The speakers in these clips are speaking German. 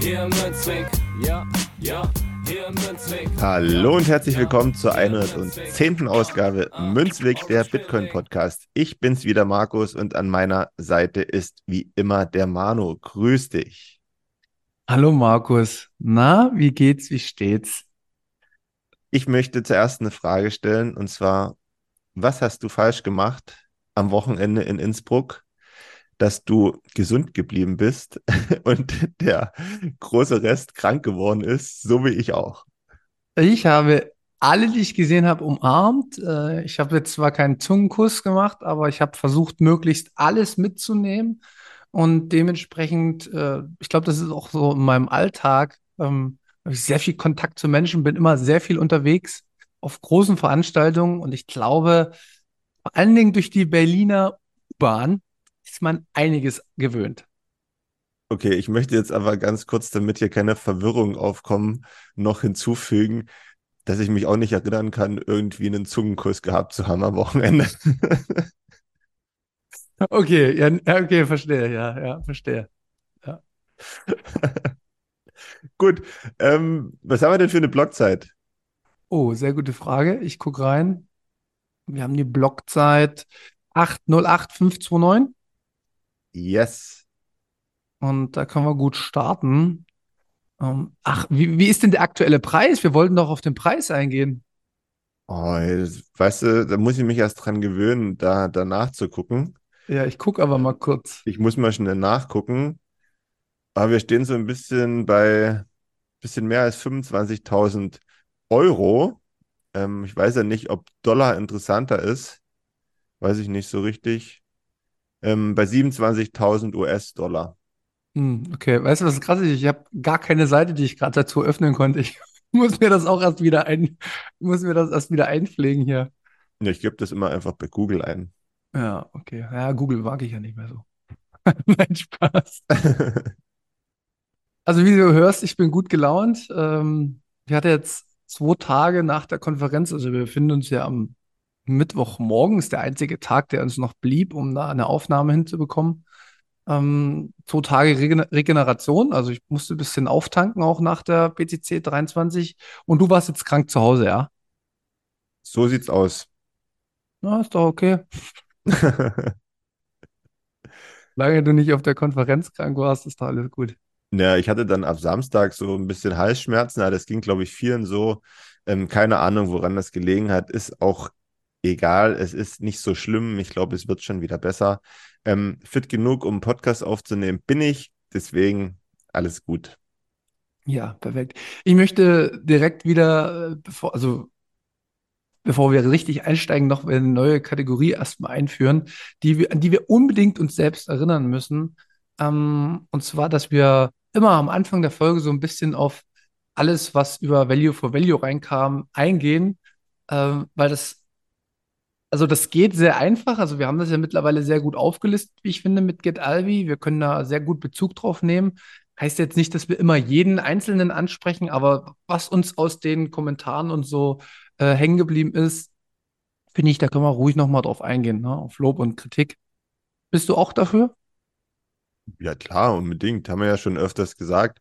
Hier im Münzweg, ja, ja. Hier im Münzweg. Hallo und herzlich willkommen zur 110. Ausgabe Münzweg, der Bitcoin Podcast. Ich bin's wieder, Markus, und an meiner Seite ist wie immer der Manu. Grüß dich. Hallo Markus. Na, wie geht's, wie steht's? Ich möchte zuerst eine Frage stellen, und zwar, was hast du falsch gemacht am Wochenende in Innsbruck, dass du gesund geblieben bist und der große Rest krank geworden ist, so wie ich auch. Ich habe alle, die ich gesehen habe, umarmt. Äh, Ich habe jetzt zwar keinen Zungenkuss gemacht, aber ich habe versucht, möglichst alles mitzunehmen. Und dementsprechend, äh, ich glaube, das ist auch so in meinem Alltag, ähm, habe ich sehr viel Kontakt zu Menschen, bin immer sehr viel unterwegs auf großen Veranstaltungen. Und ich glaube, vor allen Dingen durch die Berliner U-Bahn ist man einiges gewöhnt. Okay, ich möchte jetzt aber ganz kurz, damit hier keine Verwirrung aufkommen, noch hinzufügen, dass ich mich auch nicht erinnern kann, irgendwie einen Zungenkuss gehabt zu haben am Wochenende. Okay, ja, ja, okay, verstehe, ja, ja, verstehe. Ja. Gut, ähm, was haben wir denn für eine Blockzeit? Oh, sehr gute Frage. Ich gucke rein. Wir haben die Blockzeit 808529 Yes. und da können wir gut starten. Ähm, ach, wie, wie ist denn der aktuelle Preis? Wir wollten doch auf den Preis eingehen. Oh, weißt du, da muss ich mich erst dran gewöhnen, da danach zu gucken. Ja, ich gucke aber mal kurz. Ich muss mal schnell nachgucken. Aber wir stehen so ein bisschen bei bisschen mehr als 25.000 Euro. Ähm, ich weiß ja nicht, ob Dollar interessanter ist. Weiß ich nicht so richtig. Ähm, bei 27.000 US-Dollar. Hm, okay, weißt du, was krass ist? Ich habe gar keine Seite, die ich gerade dazu öffnen konnte. Ich muss mir das auch erst wieder ein, muss mir das erst wieder einpflegen hier. Ja, ich gebe das immer einfach bei Google ein. Ja, okay. Ja, Google mag ich ja nicht mehr so. Nein, Spaß. Also wie du hörst, ich bin gut gelaunt. Ähm, ich hatte jetzt zwei Tage nach der Konferenz, also wir befinden uns ja am Mittwochmorgen, ist der einzige Tag, der uns noch blieb, um da eine Aufnahme hinzubekommen. Ähm, zwei Tage Regen Regeneration, also ich musste ein bisschen auftanken auch nach der BTC 23 und du warst jetzt krank zu Hause, ja? So sieht's aus. Na, ist doch okay. Solange du nicht auf der Konferenz krank warst, ist doch alles gut. Ja, ich hatte dann ab Samstag so ein bisschen Halsschmerzen, aber das ging, glaube ich, vielen so. Ähm, keine Ahnung, woran das gelegen hat, ist auch egal. Es ist nicht so schlimm. Ich glaube, es wird schon wieder besser. Ähm, fit genug, um einen Podcast aufzunehmen, bin ich. Deswegen alles gut. Ja, perfekt. Ich möchte direkt wieder, äh, bevor, also bevor wir richtig einsteigen, noch eine neue Kategorie erstmal einführen, die wir, an die wir unbedingt uns selbst erinnern müssen. Ähm, und zwar, dass wir immer am Anfang der Folge so ein bisschen auf alles, was über Value for Value reinkam, eingehen, ähm, weil das, also das geht sehr einfach. Also wir haben das ja mittlerweile sehr gut aufgelistet, wie ich finde, mit GetAlvi. Wir können da sehr gut Bezug drauf nehmen. Heißt jetzt nicht, dass wir immer jeden Einzelnen ansprechen, aber was uns aus den Kommentaren und so äh, hängen geblieben ist, finde ich, da können wir ruhig nochmal drauf eingehen, ne? Auf Lob und Kritik. Bist du auch dafür? Ja, klar, unbedingt. Haben wir ja schon öfters gesagt,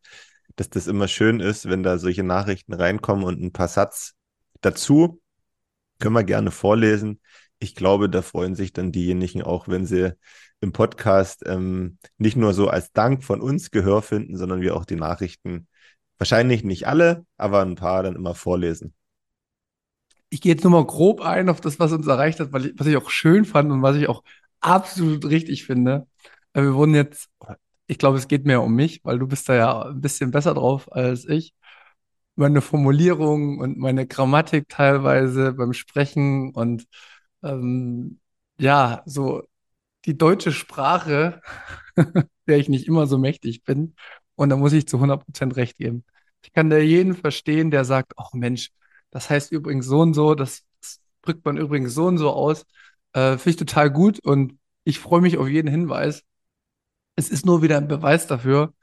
dass das immer schön ist, wenn da solche Nachrichten reinkommen und ein paar Satz dazu. Können wir gerne vorlesen. Ich glaube, da freuen sich dann diejenigen auch, wenn sie im Podcast ähm, nicht nur so als Dank von uns Gehör finden, sondern wir auch die Nachrichten, wahrscheinlich nicht alle, aber ein paar dann immer vorlesen. Ich gehe jetzt nur mal grob ein auf das, was uns erreicht hat, weil ich, was ich auch schön fand und was ich auch absolut richtig finde. Äh, Wir wurden jetzt, ich glaube, es geht mehr um mich, weil du bist da ja ein bisschen besser drauf als ich. Meine Formulierung und meine Grammatik teilweise beim Sprechen und ähm, ja, so die deutsche Sprache der ich nicht immer so mächtig bin. Und da muss ich zu 100 Prozent recht geben. Ich kann da jeden verstehen, der sagt, ach Mensch, das heißt übrigens so und so, das, das drückt man übrigens so und so aus. Äh, Finde ich total gut und ich freue mich auf jeden Hinweis. Es ist nur wieder ein Beweis dafür,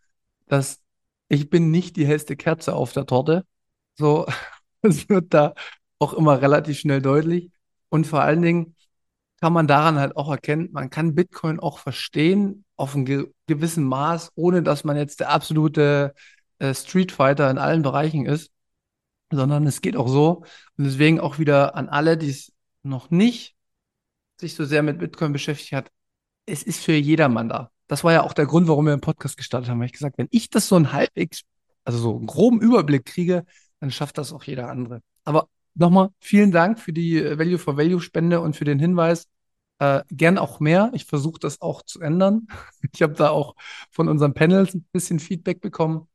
dass ich bin nicht die hellste Kerze auf der Torte. So, es wird da auch immer relativ schnell deutlich. Und vor allen Dingen kann man daran halt auch erkennen, man kann Bitcoin auch verstehen auf einem ge gewissen Maß, ohne dass man jetzt der absolute äh, Street Fighter in allen Bereichen ist, sondern es geht auch so. Und deswegen auch wieder an alle, die es noch nicht sich so sehr mit Bitcoin beschäftigt hat, es ist für jedermann da. Das war ja auch der Grund, warum wir den Podcast gestartet haben. Weil ich gesagt, wenn ich das so ein halbwegs, also so einen groben Überblick kriege, dann schafft das auch jeder andere. Aber nochmal vielen Dank für die äh, Value for Value Spende und für den Hinweis. Äh, gern auch mehr. Ich versuche das auch zu ändern. Ich habe da auch von unseren Panels ein bisschen Feedback bekommen.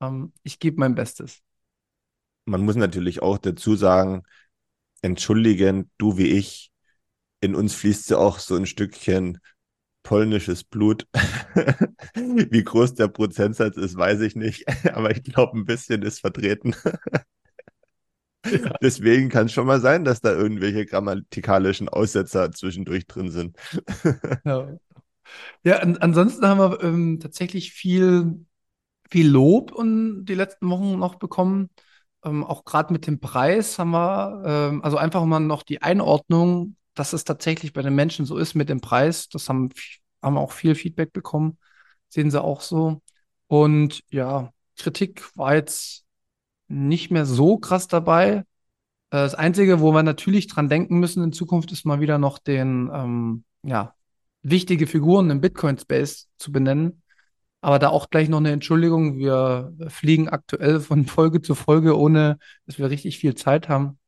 Ähm, ich gebe mein Bestes. Man muss natürlich auch dazu sagen, entschuldigen, du wie ich, in uns fließt ja auch so ein Stückchen polnisches Blut. Wie groß der Prozentsatz ist, weiß ich nicht. Aber ich glaube, ein bisschen ist vertreten. Ja. Deswegen kann es schon mal sein, dass da irgendwelche grammatikalischen Aussetzer zwischendurch drin sind. ja, ja an, ansonsten haben wir ähm, tatsächlich viel, viel Lob und die letzten Wochen noch bekommen. Ähm, auch gerade mit dem Preis haben wir, ähm, also einfach mal noch die Einordnung dass es tatsächlich bei den Menschen so ist mit dem Preis. Das haben, haben auch viel Feedback bekommen. Sehen sie auch so. Und ja, Kritik war jetzt nicht mehr so krass dabei. Äh, das Einzige, wo wir natürlich dran denken müssen in Zukunft, ist mal wieder noch den, ähm, ja, wichtige Figuren im Bitcoin-Space zu benennen. Aber da auch gleich noch eine Entschuldigung. Wir fliegen aktuell von Folge zu Folge, ohne dass wir richtig viel Zeit haben.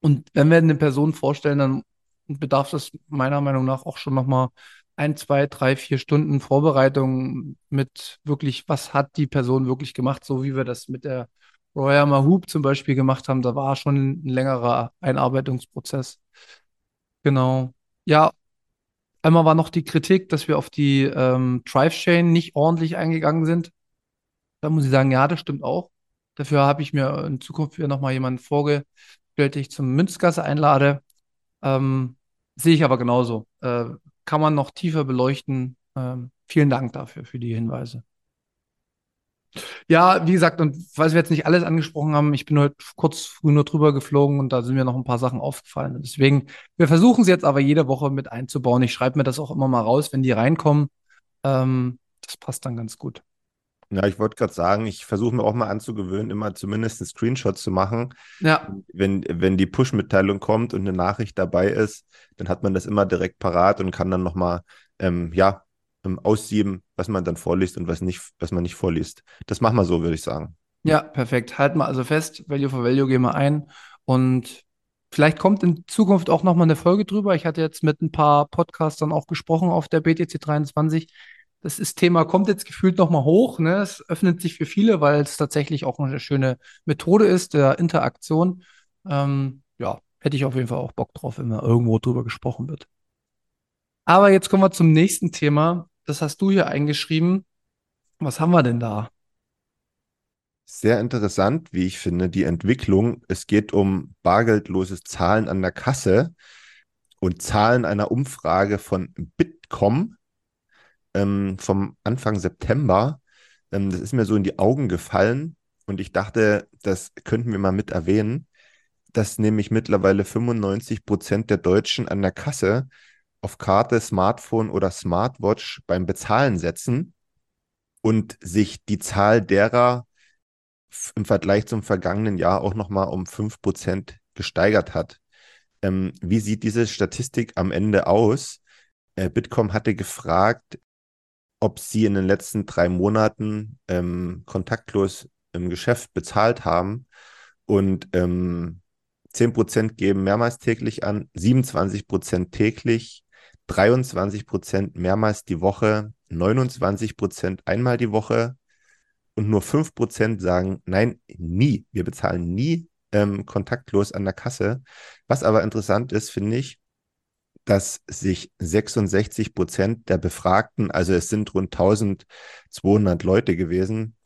Und wenn wir eine Person vorstellen, dann bedarf es meiner Meinung nach auch schon nochmal ein, zwei, drei, vier Stunden Vorbereitung mit wirklich, was hat die Person wirklich gemacht, so wie wir das mit der Roya Mahoob zum Beispiel gemacht haben. Da war schon ein längerer Einarbeitungsprozess. Genau. Ja, einmal war noch die Kritik, dass wir auf die ähm, Drive-Chain nicht ordentlich eingegangen sind. Da muss ich sagen, ja, das stimmt auch. Dafür habe ich mir in Zukunft wieder nochmal jemanden vorgestellt, den ich zum Münzgasse einlade. Ähm, sehe ich aber genauso. Äh, kann man noch tiefer beleuchten. Ähm, vielen Dank dafür, für die Hinweise. Ja, wie gesagt, und weil wir jetzt nicht alles angesprochen haben, ich bin heute kurz früh nur drüber geflogen und da sind mir noch ein paar Sachen aufgefallen. Deswegen, wir versuchen es jetzt aber jede Woche mit einzubauen. Ich schreibe mir das auch immer mal raus, wenn die reinkommen. Ähm, das passt dann ganz gut. Ja, ich wollte gerade sagen, ich versuche mir auch mal anzugewöhnen, immer zumindest einen Screenshot zu machen. Ja. Wenn, wenn die Push-Mitteilung kommt und eine Nachricht dabei ist, dann hat man das immer direkt parat und kann dann nochmal, ähm, ja, ähm, aussieben, was man dann vorliest und was nicht, was man nicht vorliest. Das machen wir so, würde ich sagen. Ja, perfekt. Halten wir also fest, Value for Value gehen wir ein und vielleicht kommt in Zukunft auch nochmal eine Folge drüber. Ich hatte jetzt mit ein paar Podcastern auch gesprochen auf der BTC 23 das ist Thema kommt jetzt gefühlt nochmal hoch. Ne? Es öffnet sich für viele, weil es tatsächlich auch eine schöne Methode ist der Interaktion. Ähm, ja, hätte ich auf jeden Fall auch Bock drauf, wenn mal irgendwo drüber gesprochen wird. Aber jetzt kommen wir zum nächsten Thema. Das hast du hier eingeschrieben. Was haben wir denn da? Sehr interessant, wie ich finde, die Entwicklung. Es geht um bargeldloses Zahlen an der Kasse und Zahlen einer Umfrage von Bitkom ähm, vom Anfang September. Ähm, das ist mir so in die Augen gefallen und ich dachte, das könnten wir mal mit erwähnen, dass nämlich mittlerweile 95 Prozent der Deutschen an der Kasse auf Karte, Smartphone oder Smartwatch beim Bezahlen setzen und sich die Zahl derer im Vergleich zum vergangenen Jahr auch nochmal um 5 Prozent gesteigert hat. Ähm, wie sieht diese Statistik am Ende aus? Äh, Bitkom hatte gefragt, ob sie in den letzten drei Monaten ähm, kontaktlos im Geschäft bezahlt haben. Und ähm, 10% geben mehrmals täglich an, 27% täglich, 23% mehrmals die Woche, 29% einmal die Woche und nur 5% sagen, nein, nie, wir bezahlen nie ähm, kontaktlos an der Kasse. Was aber interessant ist, finde ich, dass sich 66 Prozent der Befragten, also es sind rund 1200 Leute gewesen,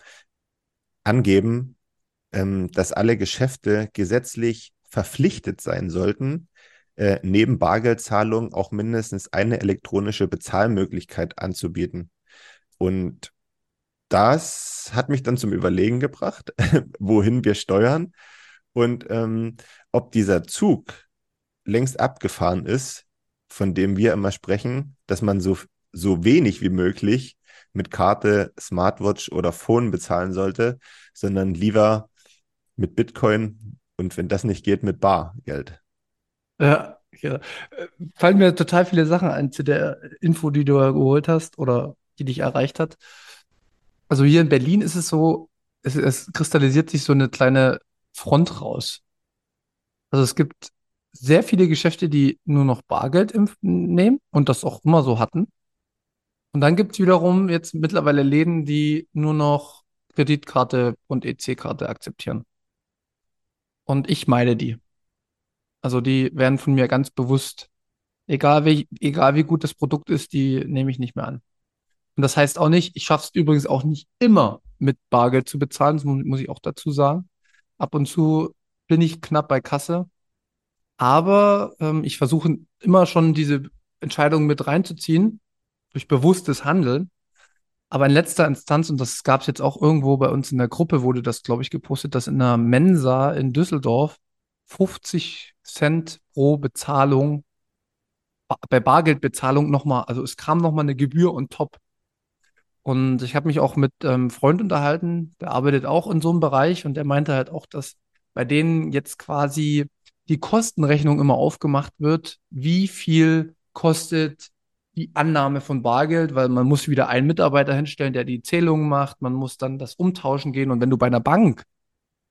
angeben, ähm, dass alle Geschäfte gesetzlich verpflichtet sein sollten, äh, neben Bargeldzahlung auch mindestens eine elektronische Bezahlmöglichkeit anzubieten. Und das hat mich dann zum Überlegen gebracht, wohin wir steuern und ähm, ob dieser Zug längst abgefahren ist, von dem wir immer sprechen, dass man so, so wenig wie möglich mit Karte, Smartwatch oder Phone bezahlen sollte, sondern lieber mit Bitcoin und wenn das nicht geht, mit Bargeld. Ja, ja. Fallen mir total viele Sachen ein zu der Info, die du geholt hast oder die dich erreicht hat. Also hier in Berlin ist es so, es, es kristallisiert sich so eine kleine Front raus. Also es gibt sehr viele Geschäfte, die nur noch Bargeld nehmen und das auch immer so hatten. Und dann gibt es wiederum jetzt mittlerweile Läden, die nur noch Kreditkarte und EC-Karte akzeptieren. Und ich meine die. Also die werden von mir ganz bewusst, egal wie, egal wie gut das Produkt ist, die nehme ich nicht mehr an. Und das heißt auch nicht, ich schaffe es übrigens auch nicht immer mit Bargeld zu bezahlen, das muss ich auch dazu sagen. Ab und zu bin ich knapp bei Kasse. Aber ähm, ich versuche immer schon diese Entscheidung mit reinzuziehen, durch bewusstes Handeln. Aber in letzter Instanz, und das gab es jetzt auch irgendwo bei uns in der Gruppe, wurde das, glaube ich, gepostet, dass in einer Mensa in Düsseldorf 50 Cent pro Bezahlung, bei Bargeldbezahlung nochmal, also es kam nochmal eine Gebühr on top. Und ich habe mich auch mit einem Freund unterhalten, der arbeitet auch in so einem Bereich und der meinte halt auch, dass bei denen jetzt quasi die Kostenrechnung immer aufgemacht wird, wie viel kostet die Annahme von Bargeld, weil man muss wieder einen Mitarbeiter hinstellen, der die Zählung macht, man muss dann das umtauschen gehen und wenn du bei einer Bank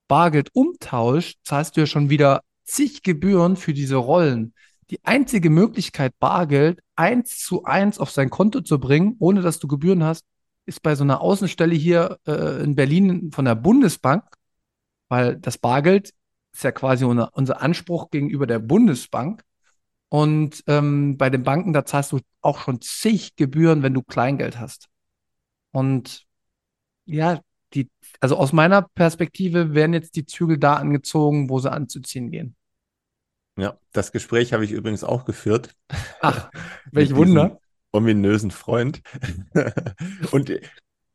Bargeld umtauscht, zahlst du ja schon wieder zig Gebühren für diese Rollen. Die einzige Möglichkeit, Bargeld eins zu eins auf sein Konto zu bringen, ohne dass du Gebühren hast, ist bei so einer Außenstelle hier äh, in Berlin von der Bundesbank, weil das Bargeld ist ja quasi unser, Anspruch gegenüber der Bundesbank. Und ähm, bei den Banken, da zahlst du auch schon zig Gebühren, wenn du Kleingeld hast. Und ja, die, also aus meiner Perspektive werden jetzt die Zügel da angezogen, wo sie anzuziehen gehen. Ja, das Gespräch habe ich übrigens auch geführt. Ach, welch Wunder. Ominösen Freund. Und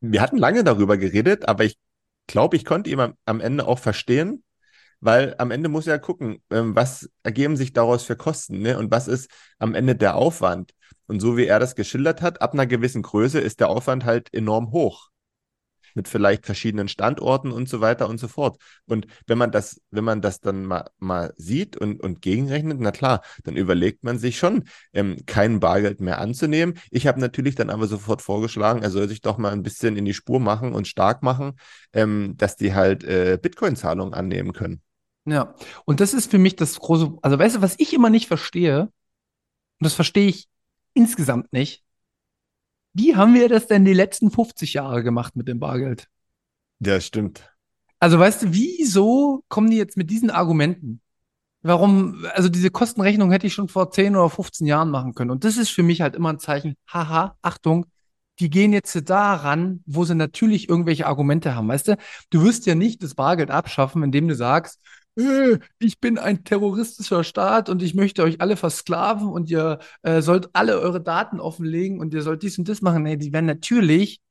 wir hatten lange darüber geredet, aber ich glaube, ich konnte ihn am, am Ende auch verstehen, weil am Ende muss er gucken, ähm, was ergeben sich daraus für Kosten ne? und was ist am Ende der Aufwand. Und so wie er das geschildert hat, ab einer gewissen Größe ist der Aufwand halt enorm hoch. Mit vielleicht verschiedenen Standorten und so weiter und so fort. Und wenn man das, wenn man das dann mal, mal sieht und, und gegenrechnet, na klar, dann überlegt man sich schon, ähm, kein Bargeld mehr anzunehmen. Ich habe natürlich dann aber sofort vorgeschlagen, er soll sich doch mal ein bisschen in die Spur machen und stark machen, ähm, dass die halt äh, Bitcoin-Zahlungen annehmen können. Ja, und das ist für mich das große, also weißt du, was ich immer nicht verstehe, und das verstehe ich insgesamt nicht, wie haben wir das denn die letzten 50 Jahre gemacht mit dem Bargeld? Ja, stimmt. Also weißt du, wieso kommen die jetzt mit diesen Argumenten? Warum, also diese Kostenrechnung hätte ich schon vor 10 oder 15 Jahren machen können. Und das ist für mich halt immer ein Zeichen, haha, Achtung, die gehen jetzt daran, wo sie natürlich irgendwelche Argumente haben. Weißt du, du wirst ja nicht das Bargeld abschaffen, indem du sagst, ich bin ein terroristischer Staat und ich möchte euch alle versklaven und ihr äh, sollt alle eure Daten offenlegen und ihr sollt dies und das machen. Nee, die werden natürlich,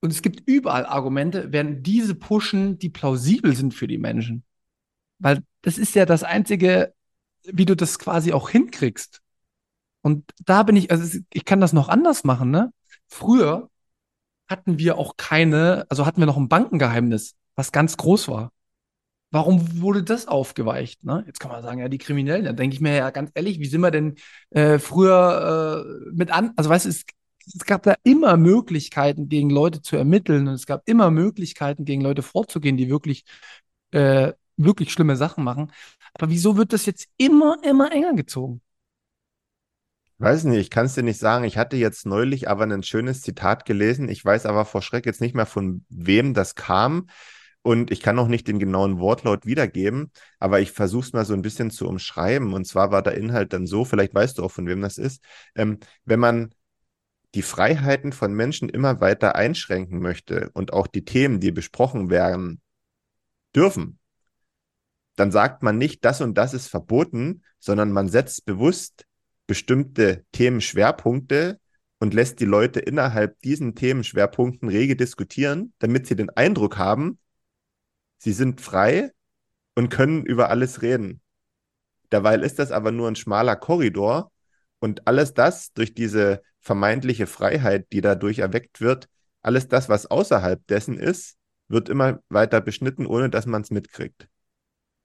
und es gibt überall Argumente, werden diese pushen, die plausibel sind für die Menschen. Weil das ist ja das Einzige, wie du das quasi auch hinkriegst. Und da bin ich, also ich kann das noch anders machen, ne? Früher hatten wir auch keine, also hatten wir noch ein Bankengeheimnis, was ganz groß war. Warum wurde das aufgeweicht? Ne? Jetzt kann man sagen, ja, die Kriminellen. Da denke ich mir ja ganz ehrlich, wie sind wir denn äh, früher äh, mit an? Also, weißt du, es, gab da immer Möglichkeiten, gegen Leute zu ermitteln und es gab immer Möglichkeiten, gegen Leute vorzugehen, die wirklich, äh, wirklich schlimme Sachen machen. Aber wieso wird das jetzt immer, immer enger gezogen? Weiß nicht, ich kann es dir nicht sagen. Ich hatte jetzt neulich aber ein schönes Zitat gelesen. Ich weiß aber vor Schreck jetzt nicht mehr, von wem das kam. Und ich kann auch nicht den genauen Wortlaut wiedergeben, aber ich versuche es mal so ein bisschen zu umschreiben. Und zwar war der Inhalt dann so, vielleicht weißt du auch, von wem das ist, ähm, wenn man die Freiheiten von Menschen immer weiter einschränken möchte und auch die Themen, die besprochen werden dürfen, dann sagt man nicht, das und das ist verboten, sondern man setzt bewusst bestimmte Themenschwerpunkte und lässt die Leute innerhalb diesen Themenschwerpunkten rege diskutieren, damit sie den Eindruck haben, Sie sind frei und können über alles reden. Derweil ist das aber nur ein schmaler Korridor und alles das durch diese vermeintliche Freiheit, die dadurch erweckt wird, alles das, was außerhalb dessen ist, wird immer weiter beschnitten, ohne dass man es mitkriegt.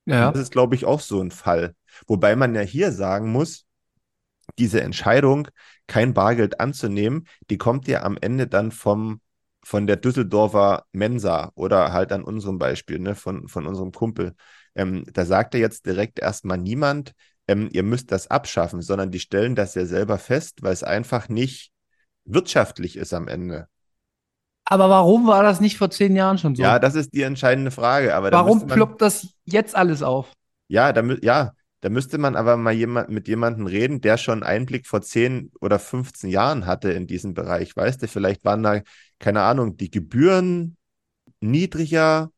Ja. Das ist, glaube ich, auch so ein Fall. Wobei man ja hier sagen muss, diese Entscheidung, kein Bargeld anzunehmen, die kommt ja am Ende dann vom von der Düsseldorfer Mensa oder halt an unserem Beispiel, ne, von, von unserem Kumpel. Ähm, da sagt er jetzt direkt erstmal niemand, ähm, ihr müsst das abschaffen, sondern die stellen das ja selber fest, weil es einfach nicht wirtschaftlich ist am Ende. Aber warum war das nicht vor zehn Jahren schon so? Ja, das ist die entscheidende Frage. Aber warum man, ploppt das jetzt alles auf? Ja, da, ja, da müsste man aber mal jemand, mit jemandem reden, der schon Einblick vor 10 oder 15 Jahren hatte in diesem Bereich. Weißt du, vielleicht waren da, keine Ahnung, die Gebühren niedriger.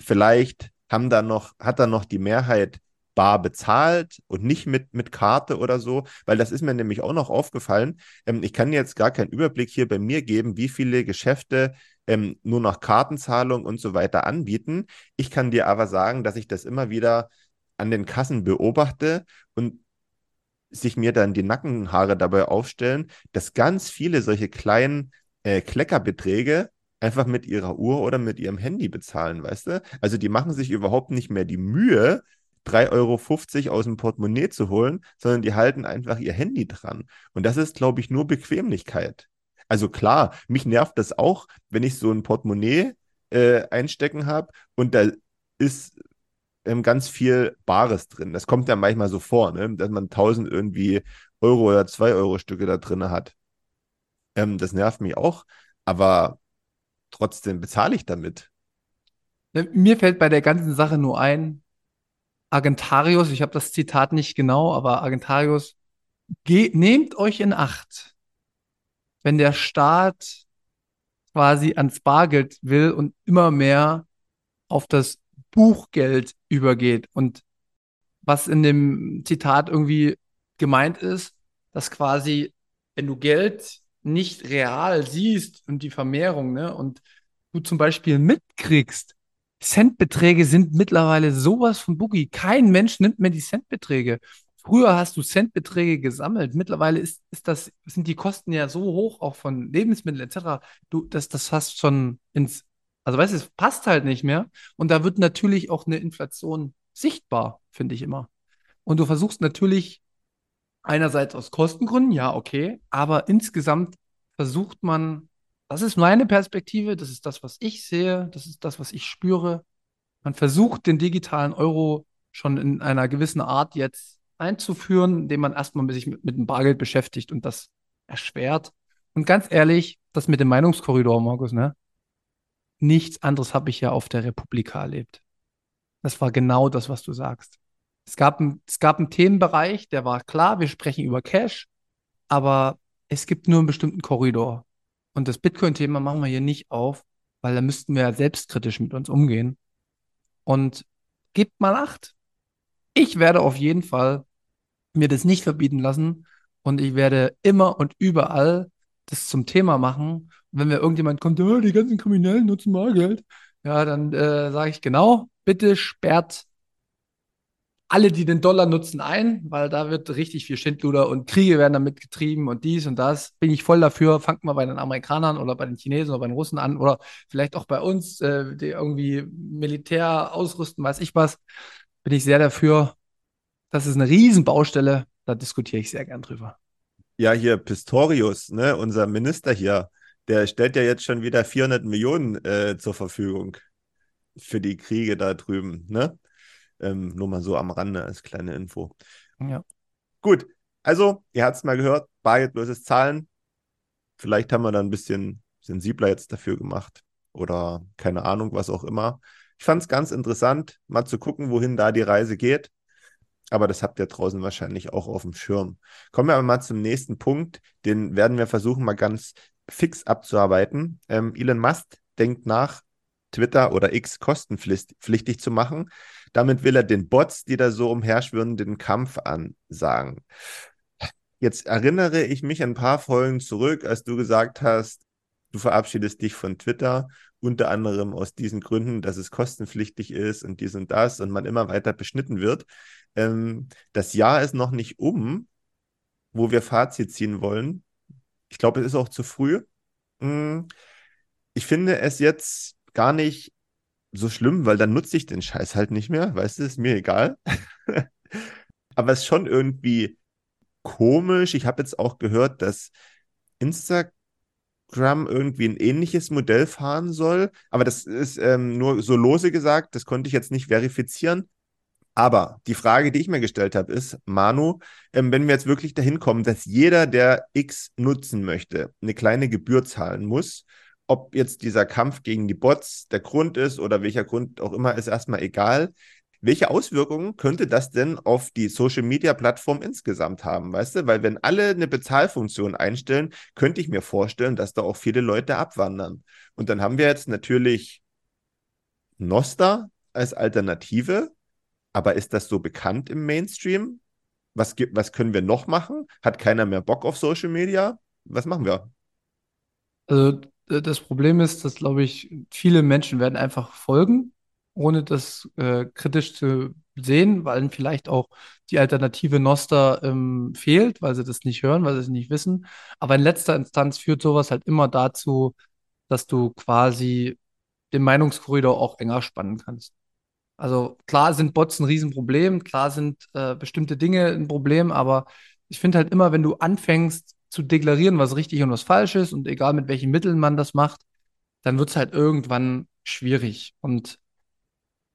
Vielleicht haben da noch, hat da noch die Mehrheit bar bezahlt und nicht mit, mit Karte oder so, weil das ist mir nämlich auch noch aufgefallen. Ähm, ich kann jetzt gar keinen Überblick hier bei mir geben, wie viele Geschäfte ähm, nur noch Kartenzahlung und so weiter anbieten. Ich kann dir aber sagen, dass ich das immer wieder an den Kassen beobachte und sich mir dann die Nackenhaare dabei aufstellen, dass ganz viele solche kleinen äh, Kleckerbeträge einfach mit ihrer Uhr oder mit ihrem Handy bezahlen, weißt du? Also die machen sich überhaupt nicht mehr die Mühe, 3,50 Euro aus dem Portemonnaie zu holen, sondern die halten einfach ihr Handy dran. Und das ist, glaube ich, nur Bequemlichkeit. Also klar, mich nervt das auch, wenn ich so ein Portemonnaie äh, einstecken habe und da ist ähm, ganz viel Bares drin. Das kommt ja manchmal so vor, ne? dass man 1000 irgendwie Euro oder 2 Euro Stücke da drin hat. Ähm, das nervt mich auch, aber trotzdem bezahle ich damit. Ne, mir fällt bei der ganzen Sache nur ein, Argentarius, ich habe das Zitat nicht genau, aber Argentarius, nehmt euch in Acht, wenn der Staat quasi ans Bargeld will und immer mehr auf das Buchgeld übergeht. Und was in dem Zitat irgendwie gemeint ist, dass quasi, wenn du Geld nicht real siehst und die Vermehrung, ne, und du zum Beispiel mitkriegst, Centbeträge sind mittlerweile sowas von Boogie. Kein Mensch nimmt mehr die Centbeträge. Früher hast du Centbeträge gesammelt. Mittlerweile ist, ist das, sind die Kosten ja so hoch, auch von Lebensmitteln etc. Du, das, das hast schon ins also weißt du, es passt halt nicht mehr. Und da wird natürlich auch eine Inflation sichtbar, finde ich immer. Und du versuchst natürlich einerseits aus Kostengründen, ja, okay, aber insgesamt versucht man, das ist meine Perspektive, das ist das, was ich sehe, das ist das, was ich spüre. Man versucht den digitalen Euro schon in einer gewissen Art jetzt einzuführen, indem man erstmal sich mit, mit dem Bargeld beschäftigt und das erschwert. Und ganz ehrlich, das mit dem Meinungskorridor, Markus, ne? Nichts anderes habe ich ja auf der Republika erlebt. Das war genau das, was du sagst. Es gab, ein, es gab einen Themenbereich, der war klar, wir sprechen über Cash, aber es gibt nur einen bestimmten Korridor. Und das Bitcoin-Thema machen wir hier nicht auf, weil da müssten wir ja selbstkritisch mit uns umgehen. Und gebt mal Acht. Ich werde auf jeden Fall mir das nicht verbieten lassen und ich werde immer und überall das zum Thema machen wenn mir irgendjemand kommt, oh, die ganzen Kriminellen nutzen Bargeld, ja, dann äh, sage ich genau, bitte sperrt alle, die den Dollar nutzen, ein, weil da wird richtig viel Schindluder und Kriege werden damit getrieben und dies und das. Bin ich voll dafür. Fangt mal bei den Amerikanern oder bei den Chinesen oder bei den Russen an oder vielleicht auch bei uns, äh, die irgendwie Militär ausrüsten, weiß ich was. Bin ich sehr dafür. Das ist eine Riesenbaustelle. Da diskutiere ich sehr gern drüber. Ja, hier Pistorius, ne, unser Minister hier, der stellt ja jetzt schon wieder 400 Millionen äh, zur Verfügung für die Kriege da drüben, ne? Ähm, nur mal so am Rande als kleine Info. Ja. Gut, also, ihr habt es mal gehört, bargeldloses Zahlen. Vielleicht haben wir da ein bisschen sensibler jetzt dafür gemacht oder keine Ahnung, was auch immer. Ich fand es ganz interessant, mal zu gucken, wohin da die Reise geht. Aber das habt ihr draußen wahrscheinlich auch auf dem Schirm. Kommen wir aber mal zum nächsten Punkt. Den werden wir versuchen, mal ganz fix abzuarbeiten. Ähm, Elon Musk denkt nach, Twitter oder X kostenpflichtig zu machen. Damit will er den Bots, die da so umherschwirren, den Kampf ansagen. Jetzt erinnere ich mich ein paar Folgen zurück, als du gesagt hast, du verabschiedest dich von Twitter, unter anderem aus diesen Gründen, dass es kostenpflichtig ist und dies und das und man immer weiter beschnitten wird. Ähm, das Jahr ist noch nicht um, wo wir Fazit ziehen wollen. Ich glaube, es ist auch zu früh. Hm, ich finde es jetzt gar nicht so schlimm, weil dann nutze ich den Scheiß halt nicht mehr. Weißt du, ist mir egal. Aber es ist schon irgendwie komisch. Ich habe jetzt auch gehört, dass Instagram irgendwie ein ähnliches Modell fahren soll. Aber das ist ähm, nur so lose gesagt. Das konnte ich jetzt nicht verifizieren. Aber die Frage, die ich mir gestellt habe, ist, Manu, ähm, wenn wir jetzt wirklich dahin kommen, dass jeder, der X nutzen möchte, eine kleine Gebühr zahlen muss, ob jetzt dieser Kampf gegen die Bots der Grund ist oder welcher Grund auch immer, ist erstmal egal. Welche Auswirkungen könnte das denn auf die Social Media Plattform insgesamt haben, weißt du? Weil wenn alle eine Bezahlfunktion einstellen, könnte ich mir vorstellen, dass da auch viele Leute abwandern. Und dann haben wir jetzt natürlich Nosta als Alternative, aber ist das so bekannt im Mainstream? Was, was können wir noch machen? Hat keiner mehr Bock auf Social Media? Was machen wir? Also das Problem ist, dass, glaube ich, viele Menschen werden einfach folgen, ohne das äh, kritisch zu sehen, weil vielleicht auch die Alternative Noster ähm, fehlt, weil sie das nicht hören, weil sie es nicht wissen. Aber in letzter Instanz führt sowas halt immer dazu, dass du quasi den Meinungskorridor auch enger spannen kannst. Also klar sind Bots ein Riesenproblem, klar sind äh, bestimmte Dinge ein Problem, aber ich finde halt immer, wenn du anfängst zu deklarieren, was richtig und was falsch ist und egal mit welchen Mitteln man das macht, dann wird es halt irgendwann schwierig. Und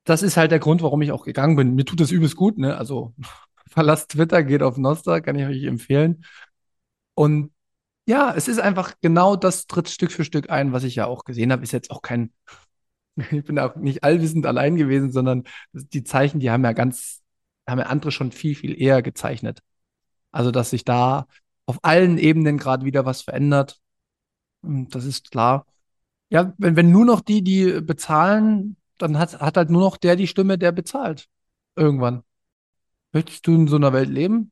das ist halt der Grund, warum ich auch gegangen bin. Mir tut das übelst gut, ne? Also verlasst Twitter, geht auf Nostra, kann ich euch empfehlen. Und ja, es ist einfach genau das tritt Stück für Stück ein, was ich ja auch gesehen habe. Ist jetzt auch kein ich bin auch nicht allwissend allein gewesen, sondern die Zeichen, die haben ja ganz, haben ja andere schon viel, viel eher gezeichnet. Also, dass sich da auf allen Ebenen gerade wieder was verändert. Das ist klar. Ja, wenn, wenn nur noch die, die bezahlen, dann hat, hat halt nur noch der die Stimme, der bezahlt. Irgendwann. Möchtest du in so einer Welt leben?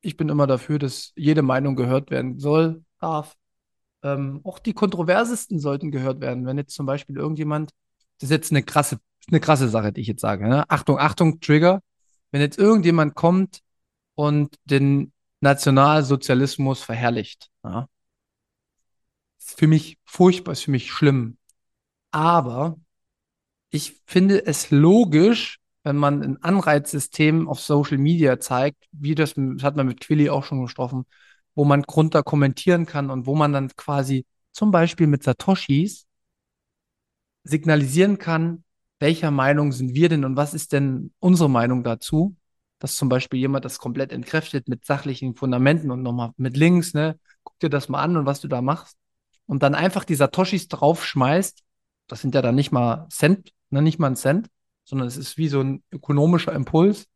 Ich bin immer dafür, dass jede Meinung gehört werden soll, darf. Ähm, auch die kontroversesten sollten gehört werden. Wenn jetzt zum Beispiel irgendjemand, das ist jetzt eine krasse, eine krasse Sache, die ich jetzt sage. Ne? Achtung, Achtung, Trigger. Wenn jetzt irgendjemand kommt und den Nationalsozialismus verherrlicht, ja, ist für mich furchtbar, ist für mich schlimm. Aber ich finde es logisch, wenn man ein Anreizsystem auf Social Media zeigt, wie das, das hat man mit Quilly auch schon gesprochen, wo man drunter kommentieren kann und wo man dann quasi zum Beispiel mit Satoshis signalisieren kann, welcher Meinung sind wir denn und was ist denn unsere Meinung dazu? Dass zum Beispiel jemand das komplett entkräftet mit sachlichen Fundamenten und nochmal mit Links, ne? Guck dir das mal an und was du da machst. Und dann einfach die Satoshis draufschmeißt. Das sind ja dann nicht mal Cent, ne? nicht mal ein Cent, sondern es ist wie so ein ökonomischer Impuls.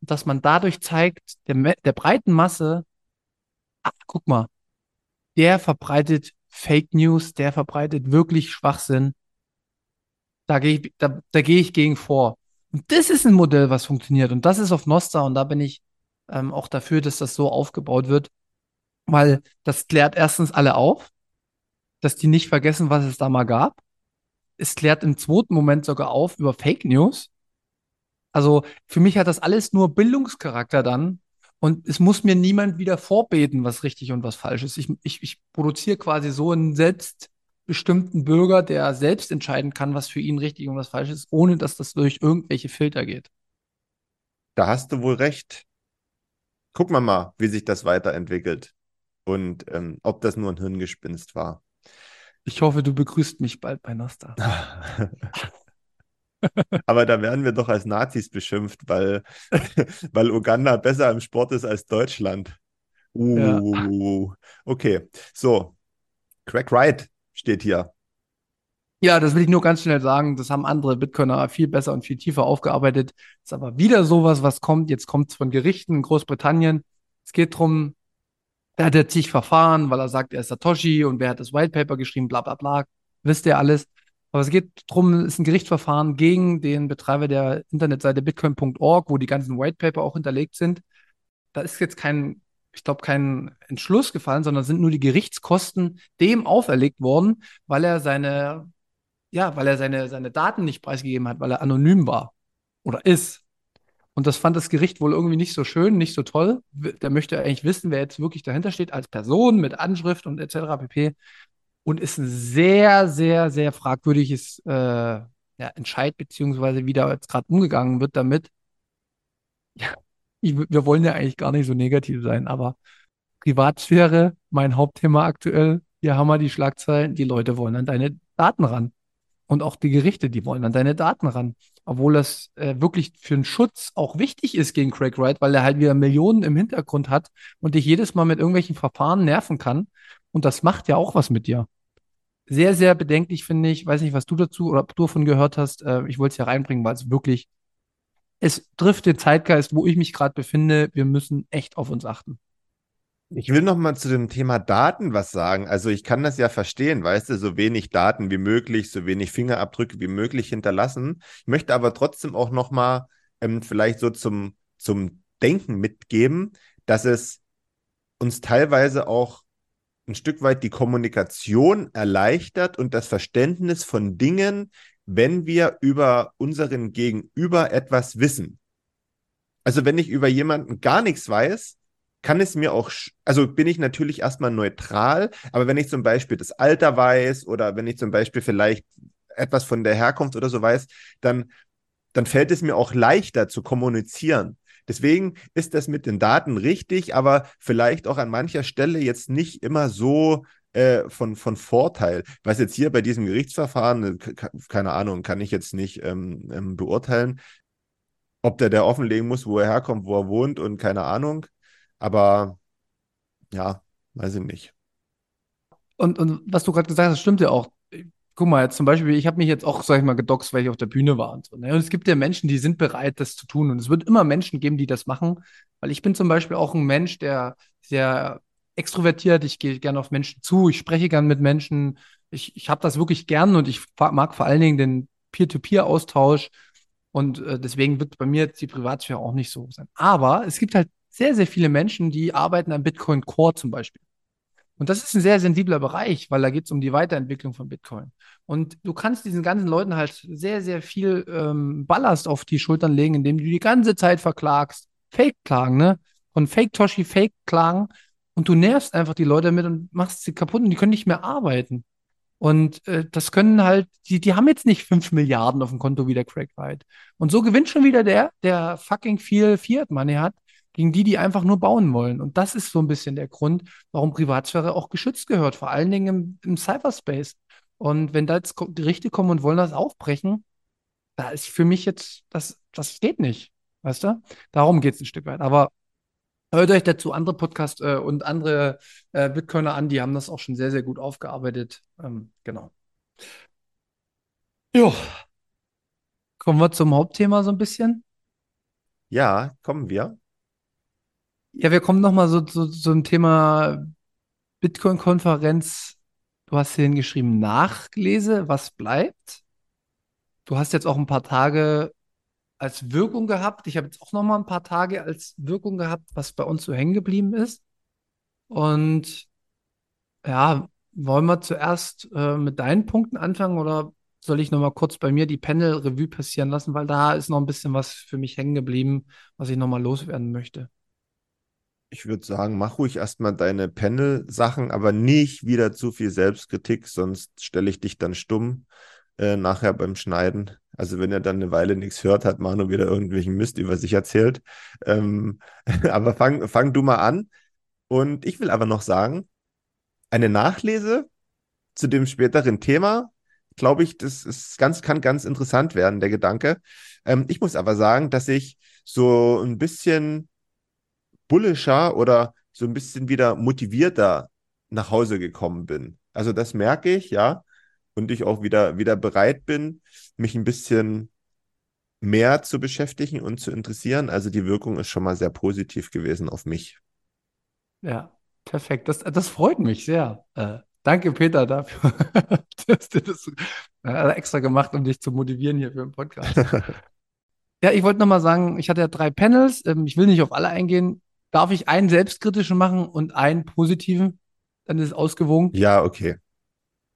Dass man dadurch zeigt, der, der breiten Masse, ach, guck mal, der verbreitet Fake News, der verbreitet wirklich Schwachsinn. Da gehe ich, da, da gehe ich gegen vor. Und das ist ein Modell, was funktioniert. Und das ist auf Nostra. Und da bin ich ähm, auch dafür, dass das so aufgebaut wird. Weil das klärt erstens alle auf, dass die nicht vergessen, was es da mal gab. Es klärt im zweiten Moment sogar auf über Fake News. Also für mich hat das alles nur Bildungscharakter dann, und es muss mir niemand wieder vorbeten, was richtig und was falsch ist. Ich, ich, ich produziere quasi so einen selbstbestimmten Bürger, der selbst entscheiden kann, was für ihn richtig und was falsch ist, ohne dass das durch irgendwelche Filter geht. Da hast du wohl recht. Gucken wir mal, wie sich das weiterentwickelt und ähm, ob das nur ein Hirngespinst war. Ich hoffe, du begrüßt mich bald bei Nostra. Aber da werden wir doch als Nazis beschimpft, weil, weil Uganda besser im Sport ist als Deutschland. Uh, ja. okay. So, Craig Wright steht hier. Ja, das will ich nur ganz schnell sagen. Das haben andere Bitcoiner viel besser und viel tiefer aufgearbeitet. Ist aber wieder sowas, was kommt. Jetzt kommt es von Gerichten in Großbritannien. Es geht darum, er hat jetzt sich verfahren, weil er sagt, er ist Satoshi und wer hat das White Paper geschrieben, bla bla bla. Wisst ihr alles. Aber es geht darum, es ist ein Gerichtsverfahren gegen den Betreiber der Internetseite bitcoin.org, wo die ganzen White Paper auch hinterlegt sind. Da ist jetzt kein, ich glaube, kein Entschluss gefallen, sondern sind nur die Gerichtskosten dem auferlegt worden, weil er seine ja, weil er seine, seine Daten nicht preisgegeben hat, weil er anonym war oder ist. Und das fand das Gericht wohl irgendwie nicht so schön, nicht so toll. Der möchte eigentlich wissen, wer jetzt wirklich dahinter steht, als Person mit Anschrift und etc. pp. Und ist ein sehr, sehr, sehr fragwürdiges äh, ja, Entscheid, beziehungsweise wie da jetzt gerade umgegangen wird damit. Ja, ich, wir wollen ja eigentlich gar nicht so negativ sein, aber Privatsphäre, mein Hauptthema aktuell. Hier haben wir die Schlagzeilen, die Leute wollen an deine Daten ran. Und auch die Gerichte, die wollen an deine Daten ran. Obwohl das äh, wirklich für den Schutz auch wichtig ist gegen Craig Wright, weil er halt wieder Millionen im Hintergrund hat und dich jedes Mal mit irgendwelchen Verfahren nerven kann. Und das macht ja auch was mit dir. Sehr, sehr bedenklich, finde ich. Weiß nicht, was du dazu oder ob du davon gehört hast. Äh, ich wollte es ja reinbringen, weil es wirklich, es trifft den Zeitgeist, wo ich mich gerade befinde. Wir müssen echt auf uns achten. Ich will noch mal zu dem Thema Daten was sagen. Also ich kann das ja verstehen, weißt du, so wenig Daten wie möglich, so wenig Fingerabdrücke wie möglich hinterlassen. Ich möchte aber trotzdem auch noch mal ähm, vielleicht so zum, zum Denken mitgeben, dass es uns teilweise auch ein Stück weit die Kommunikation erleichtert und das Verständnis von Dingen, wenn wir über unseren Gegenüber etwas wissen. Also wenn ich über jemanden gar nichts weiß, kann es mir auch, also bin ich natürlich erstmal neutral, aber wenn ich zum Beispiel das Alter weiß oder wenn ich zum Beispiel vielleicht etwas von der Herkunft oder so weiß, dann, dann fällt es mir auch leichter zu kommunizieren. Deswegen ist das mit den Daten richtig, aber vielleicht auch an mancher Stelle jetzt nicht immer so äh, von, von Vorteil. Was jetzt hier bei diesem Gerichtsverfahren, äh, keine Ahnung, kann ich jetzt nicht ähm, ähm, beurteilen, ob der der offenlegen muss, wo er herkommt, wo er wohnt und keine Ahnung. Aber ja, weiß ich nicht. Und, und was du gerade gesagt hast, stimmt ja auch. Guck mal, jetzt zum Beispiel, ich habe mich jetzt auch, sag ich mal, gedoxt, weil ich auf der Bühne war und so. Ne? Und es gibt ja Menschen, die sind bereit, das zu tun. Und es wird immer Menschen geben, die das machen. Weil ich bin zum Beispiel auch ein Mensch, der sehr extrovertiert, ich gehe gerne auf Menschen zu, ich spreche gern mit Menschen. Ich, ich habe das wirklich gern und ich mag vor allen Dingen den Peer-to-Peer-Austausch. Und äh, deswegen wird bei mir jetzt die Privatsphäre auch nicht so sein. Aber es gibt halt sehr, sehr viele Menschen, die arbeiten am Bitcoin Core zum Beispiel. Und das ist ein sehr sensibler Bereich, weil da geht es um die Weiterentwicklung von Bitcoin. Und du kannst diesen ganzen Leuten halt sehr, sehr viel ähm, Ballast auf die Schultern legen, indem du die ganze Zeit verklagst. Fake-Klagen, ne? Von Fake-Toshi, Fake-Klagen. Und du nervst einfach die Leute damit und machst sie kaputt und die können nicht mehr arbeiten. Und äh, das können halt, die, die haben jetzt nicht 5 Milliarden auf dem Konto wie der Craig White. Und so gewinnt schon wieder der, der fucking viel Fiat-Money hat gegen die, die einfach nur bauen wollen. Und das ist so ein bisschen der Grund, warum Privatsphäre auch geschützt gehört, vor allen Dingen im, im Cyberspace. Und wenn da jetzt Gerichte kommen und wollen das aufbrechen, da ist für mich jetzt, das, das geht nicht. Weißt du? Darum geht es ein Stück weit. Aber hört euch dazu andere Podcasts äh, und andere äh, Bitcoiner an, die haben das auch schon sehr, sehr gut aufgearbeitet. Ähm, genau. Jo. Kommen wir zum Hauptthema so ein bisschen. Ja, kommen wir. Ja, wir kommen nochmal so zu so, ein Thema Bitcoin-Konferenz. Du hast hier hingeschrieben, Nachlese, was bleibt? Du hast jetzt auch ein paar Tage als Wirkung gehabt. Ich habe jetzt auch noch mal ein paar Tage als Wirkung gehabt, was bei uns so hängen geblieben ist. Und ja, wollen wir zuerst äh, mit deinen Punkten anfangen oder soll ich noch mal kurz bei mir die Panel-Revue passieren lassen, weil da ist noch ein bisschen was für mich hängen geblieben, was ich noch mal loswerden möchte ich würde sagen, mach ruhig erstmal deine Panel-Sachen, aber nicht wieder zu viel Selbstkritik, sonst stelle ich dich dann stumm äh, nachher beim Schneiden. Also wenn er dann eine Weile nichts hört, hat Manu wieder irgendwelchen Mist über sich erzählt. Ähm, aber fang, fang du mal an. Und ich will aber noch sagen, eine Nachlese zu dem späteren Thema, glaube ich, das ist ganz, kann ganz interessant werden, der Gedanke. Ähm, ich muss aber sagen, dass ich so ein bisschen bullischer oder so ein bisschen wieder motivierter nach Hause gekommen bin. Also das merke ich, ja. und ich auch wieder, wieder bereit bin, mich ein bisschen mehr zu beschäftigen und zu interessieren. Also die Wirkung ist schon mal sehr positiv gewesen auf mich. Ja, perfekt. Das, das freut mich sehr. Äh, danke, Peter, dafür, dass du das äh, extra gemacht, um dich zu motivieren hier für den Podcast. ja, ich wollte nochmal sagen, ich hatte ja drei Panels. Ähm, ich will nicht auf alle eingehen. Darf ich einen selbstkritischen machen und einen positiven? Dann ist es ausgewogen. Ja, okay.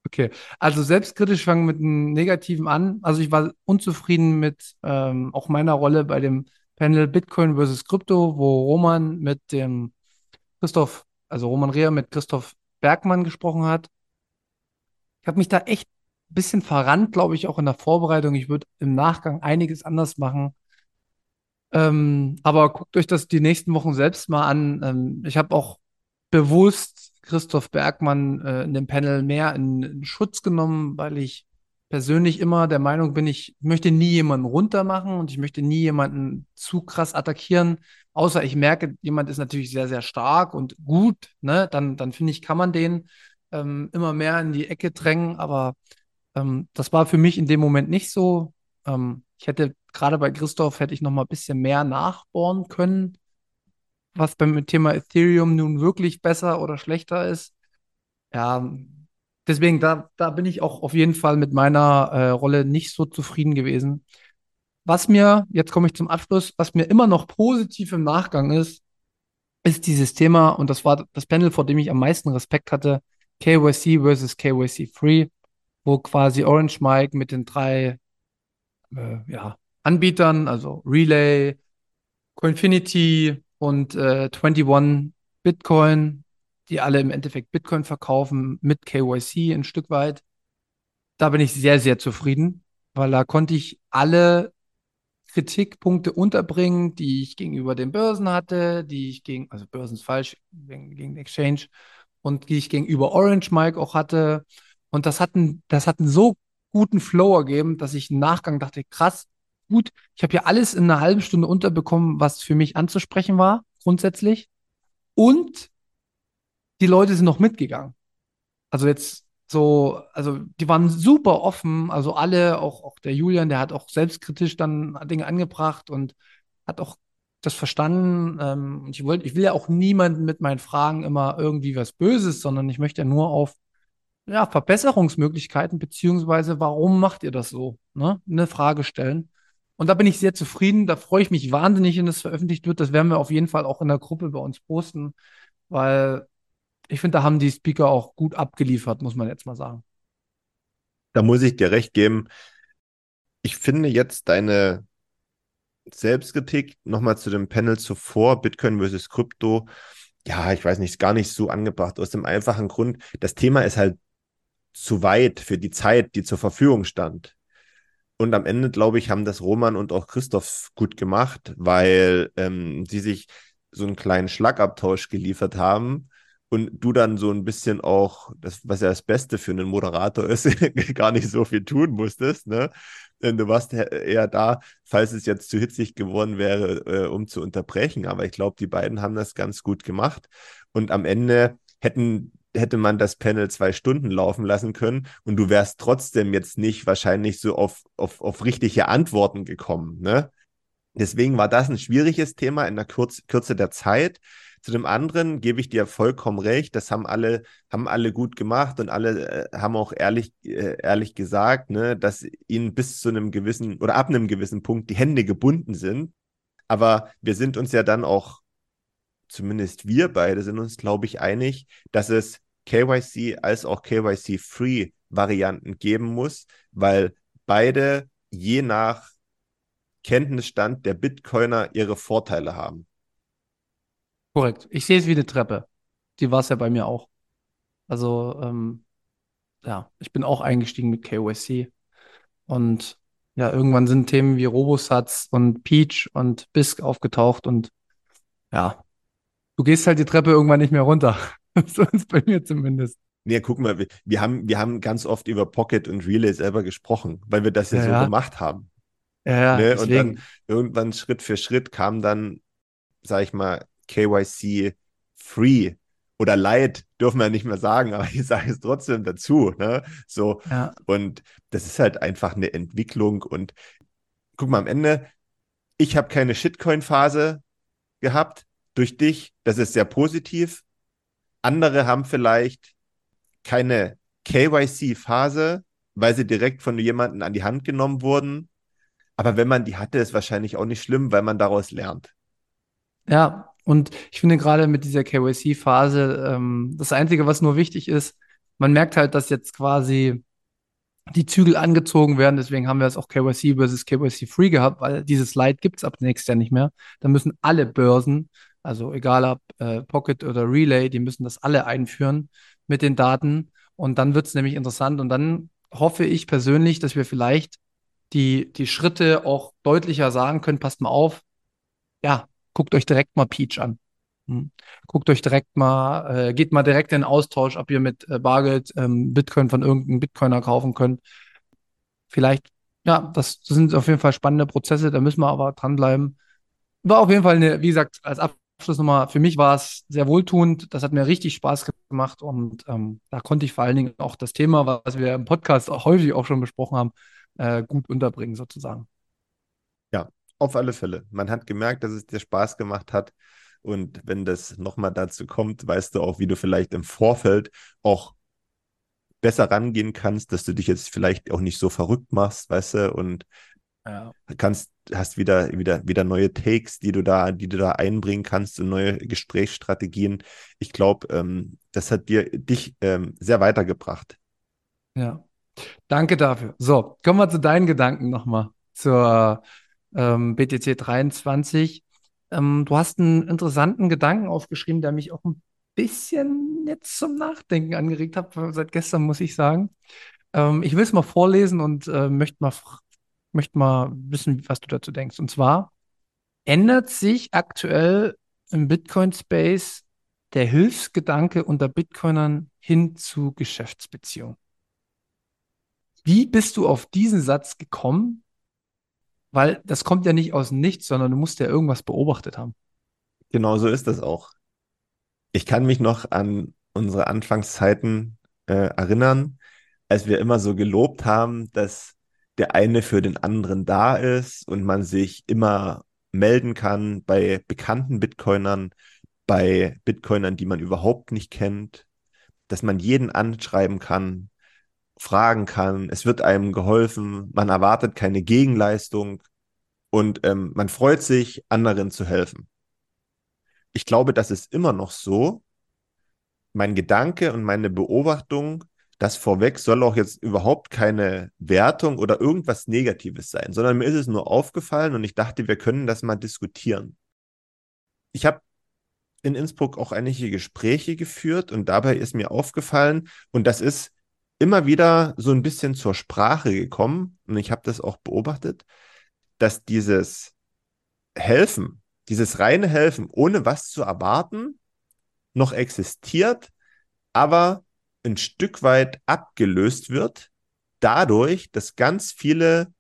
Okay, also selbstkritisch fangen mit einem Negativen an. Also ich war unzufrieden mit ähm, auch meiner Rolle bei dem Panel Bitcoin versus Krypto, wo Roman mit dem Christoph, also Roman Reher mit Christoph Bergmann gesprochen hat. Ich habe mich da echt ein bisschen verrannt, glaube ich, auch in der Vorbereitung. Ich würde im Nachgang einiges anders machen. Ähm, aber guckt euch das die nächsten Wochen selbst mal an. Ähm, ich habe auch bewusst Christoph Bergmann äh, in dem Panel mehr in, in, Schutz genommen, weil ich persönlich immer der Meinung bin, ich möchte nie jemanden runtermachen und ich möchte nie jemanden zu krass attackieren. Außer ich merke, jemand ist natürlich sehr, sehr stark und gut, ne? Dann, dann finde ich, kann man den ähm, immer mehr in die Ecke drängen. Aber ähm, das war für mich in dem Moment nicht so. Ähm, ich hätte gerade bei Christoph hätte ich noch mal ein bisschen mehr nachbohren können was beim Thema Ethereum nun wirklich besser oder schlechter ist. Ja, deswegen, da, da bin ich auch auf jeden Fall mit meiner äh, Rolle nicht so zufrieden gewesen. Was mir, jetzt komme ich zum Abschluss, was mir immer noch positiv im Nachgang ist, ist dieses Thema, und das war das Panel, vor dem ich am meisten Respekt hatte, KYC versus KYC Free, wo quasi Orange Mike mit den drei äh, ja, Anbietern, also Relay, Coinfinity und äh, 21 Bitcoin, die alle im Endeffekt Bitcoin verkaufen mit KYC ein Stück weit. Da bin ich sehr, sehr zufrieden, weil da konnte ich alle Kritikpunkte unterbringen, die ich gegenüber den Börsen hatte, die ich gegen, also Börsen ist falsch, gegen, Exchange und die ich gegenüber Orange Mike auch hatte. Und das hat, einen, das hat einen so guten Flow ergeben, dass ich im Nachgang dachte, krass, gut, ich habe ja alles in einer halben Stunde unterbekommen, was für mich anzusprechen war, grundsätzlich. Und die Leute sind noch mitgegangen. Also jetzt so, also die waren super offen, also alle, auch, auch der Julian, der hat auch selbstkritisch dann Dinge angebracht und hat auch das verstanden. Ähm, ich wollte, ich will ja auch niemanden mit meinen Fragen immer irgendwie was Böses, sondern ich möchte ja nur auf ja, Verbesserungsmöglichkeiten, beziehungsweise warum macht ihr das so? Ne? Eine Frage stellen. Und da bin ich sehr zufrieden. Da freue ich mich wahnsinnig, wenn das veröffentlicht wird. Das werden wir auf jeden Fall auch in der Gruppe bei uns posten, weil ich finde, da haben die Speaker auch gut abgeliefert, muss man jetzt mal sagen. Da muss ich dir recht geben. Ich finde jetzt deine Selbstkritik nochmal zu dem Panel zuvor, Bitcoin versus Krypto, ja, ich weiß nicht, ist gar nicht so angebracht. Aus dem einfachen Grund, das Thema ist halt zu weit für die Zeit, die zur Verfügung stand. Und am Ende, glaube ich, haben das Roman und auch Christoph gut gemacht, weil ähm, sie sich so einen kleinen Schlagabtausch geliefert haben und du dann so ein bisschen auch, das, was ja das Beste für einen Moderator ist, gar nicht so viel tun musstest, ne? Du warst eher da, falls es jetzt zu hitzig geworden wäre, äh, um zu unterbrechen. Aber ich glaube, die beiden haben das ganz gut gemacht. Und am Ende hätten hätte man das Panel zwei Stunden laufen lassen können und du wärst trotzdem jetzt nicht wahrscheinlich so auf, auf, auf richtige Antworten gekommen. Ne? Deswegen war das ein schwieriges Thema in der Kürze, Kürze der Zeit. Zu dem anderen gebe ich dir vollkommen recht. Das haben alle, haben alle gut gemacht und alle äh, haben auch ehrlich, äh, ehrlich gesagt, ne, dass ihnen bis zu einem gewissen oder ab einem gewissen Punkt die Hände gebunden sind. Aber wir sind uns ja dann auch zumindest wir beide sind uns, glaube ich, einig, dass es KYC als auch KYC-Free Varianten geben muss, weil beide je nach Kenntnisstand der Bitcoiner ihre Vorteile haben. Korrekt. Ich sehe es wie eine Treppe. Die war es ja bei mir auch. Also, ähm, ja, ich bin auch eingestiegen mit KYC. Und ja, irgendwann sind Themen wie Robosatz und Peach und BISC aufgetaucht und ja, du gehst halt die Treppe irgendwann nicht mehr runter. so ist bei mir zumindest. Nee, guck mal, wir, wir, haben, wir haben ganz oft über Pocket und Relay selber gesprochen, weil wir das ja, ja so ja. gemacht haben. Ja, ne? Und dann irgendwann Schritt für Schritt kam dann, sag ich mal, KYC Free. oder Light dürfen wir nicht mehr sagen, aber ich sage es trotzdem dazu. Ne? So, Ja. und das ist halt einfach eine Entwicklung. Und guck mal, am Ende, ich habe keine Shitcoin-Phase gehabt durch dich. Das ist sehr positiv. Andere haben vielleicht keine KYC-Phase, weil sie direkt von jemandem an die Hand genommen wurden. Aber wenn man die hatte, ist wahrscheinlich auch nicht schlimm, weil man daraus lernt. Ja, und ich finde gerade mit dieser KYC-Phase, ähm, das Einzige, was nur wichtig ist, man merkt halt, dass jetzt quasi die Zügel angezogen werden. Deswegen haben wir es auch KYC versus KYC-Free gehabt, weil dieses Light gibt es ab nächstes Jahr nicht mehr. Da müssen alle Börsen, also egal ob äh, Pocket oder Relay, die müssen das alle einführen mit den Daten. Und dann wird es nämlich interessant. Und dann hoffe ich persönlich, dass wir vielleicht die, die Schritte auch deutlicher sagen können. Passt mal auf. Ja, guckt euch direkt mal Peach an. Hm. Guckt euch direkt mal, äh, geht mal direkt in den Austausch, ob ihr mit äh, Bargeld ähm, Bitcoin von irgendeinem Bitcoiner kaufen könnt. Vielleicht, ja, das, das sind auf jeden Fall spannende Prozesse, da müssen wir aber dranbleiben. War auf jeden Fall eine, wie gesagt, als Abschluss nochmal, für mich war es sehr wohltuend. Das hat mir richtig Spaß gemacht und ähm, da konnte ich vor allen Dingen auch das Thema, was wir im Podcast auch häufig auch schon besprochen haben, äh, gut unterbringen sozusagen. Ja, auf alle Fälle. Man hat gemerkt, dass es dir Spaß gemacht hat. Und wenn das nochmal dazu kommt, weißt du auch, wie du vielleicht im Vorfeld auch besser rangehen kannst, dass du dich jetzt vielleicht auch nicht so verrückt machst, weißt du, und Ja. kannst, hast wieder, wieder, wieder neue Takes, die du da, die du da einbringen kannst und neue Gesprächsstrategien. Ich glaube, ähm, das hat dir, dich ähm, sehr weitergebracht. Ja, danke dafür. So, kommen wir zu deinen Gedanken nochmal zur ähm, BTC 23. Ähm, du hast einen interessanten Gedanken aufgeschrieben, der mich auch ein bisschen jetzt zum Nachdenken angeregt hat, seit gestern, muss ich sagen. Ähm, ich will es mal vorlesen und äh, möchte mal, fr- möchte mal wissen, was du dazu denkst. Und zwar ändert sich aktuell im Bitcoin-Space der Hilfsgedanke unter Bitcoinern hin zu Geschäftsbeziehungen. Wie bist du auf diesen Satz gekommen? Weil das kommt ja nicht aus Nichts, sondern du musst ja irgendwas beobachtet haben. Genau so ist das auch. Ich kann mich noch an unsere Anfangszeiten äh, erinnern, als wir immer so gelobt haben, dass der eine für den anderen da ist und man sich immer melden kann bei bekannten Bitcoinern, bei Bitcoinern, die man überhaupt nicht kennt, dass man jeden anschreiben kann, fragen kann, es wird einem geholfen, man erwartet keine Gegenleistung und ähm, man freut sich, anderen zu helfen. Ich glaube, das ist immer noch so. Mein Gedanke und meine Beobachtung, das vorweg soll auch jetzt überhaupt keine Wertung oder irgendwas Negatives sein, sondern mir ist es nur aufgefallen und ich dachte, wir können das mal diskutieren. Ich habe in Innsbruck auch einige Gespräche geführt und dabei ist mir aufgefallen, und das ist immer wieder so ein bisschen zur Sprache gekommen, und ich habe das auch beobachtet, dass dieses Helfen, dieses reine Helfen, ohne was zu erwarten, noch existiert, aber ein Stück weit abgelöst wird, dadurch, dass ganz viele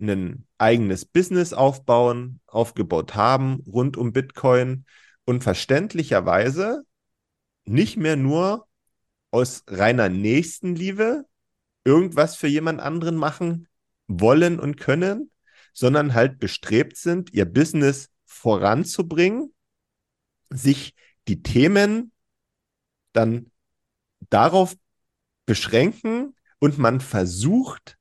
ein eigenes Business aufbauen, aufgebaut haben rund um Bitcoin und verständlicherweise nicht mehr nur aus reiner Nächstenliebe irgendwas für jemand anderen machen wollen und können, sondern halt bestrebt sind, ihr Business voranzubringen, sich die Themen dann darauf beschränken und man versucht,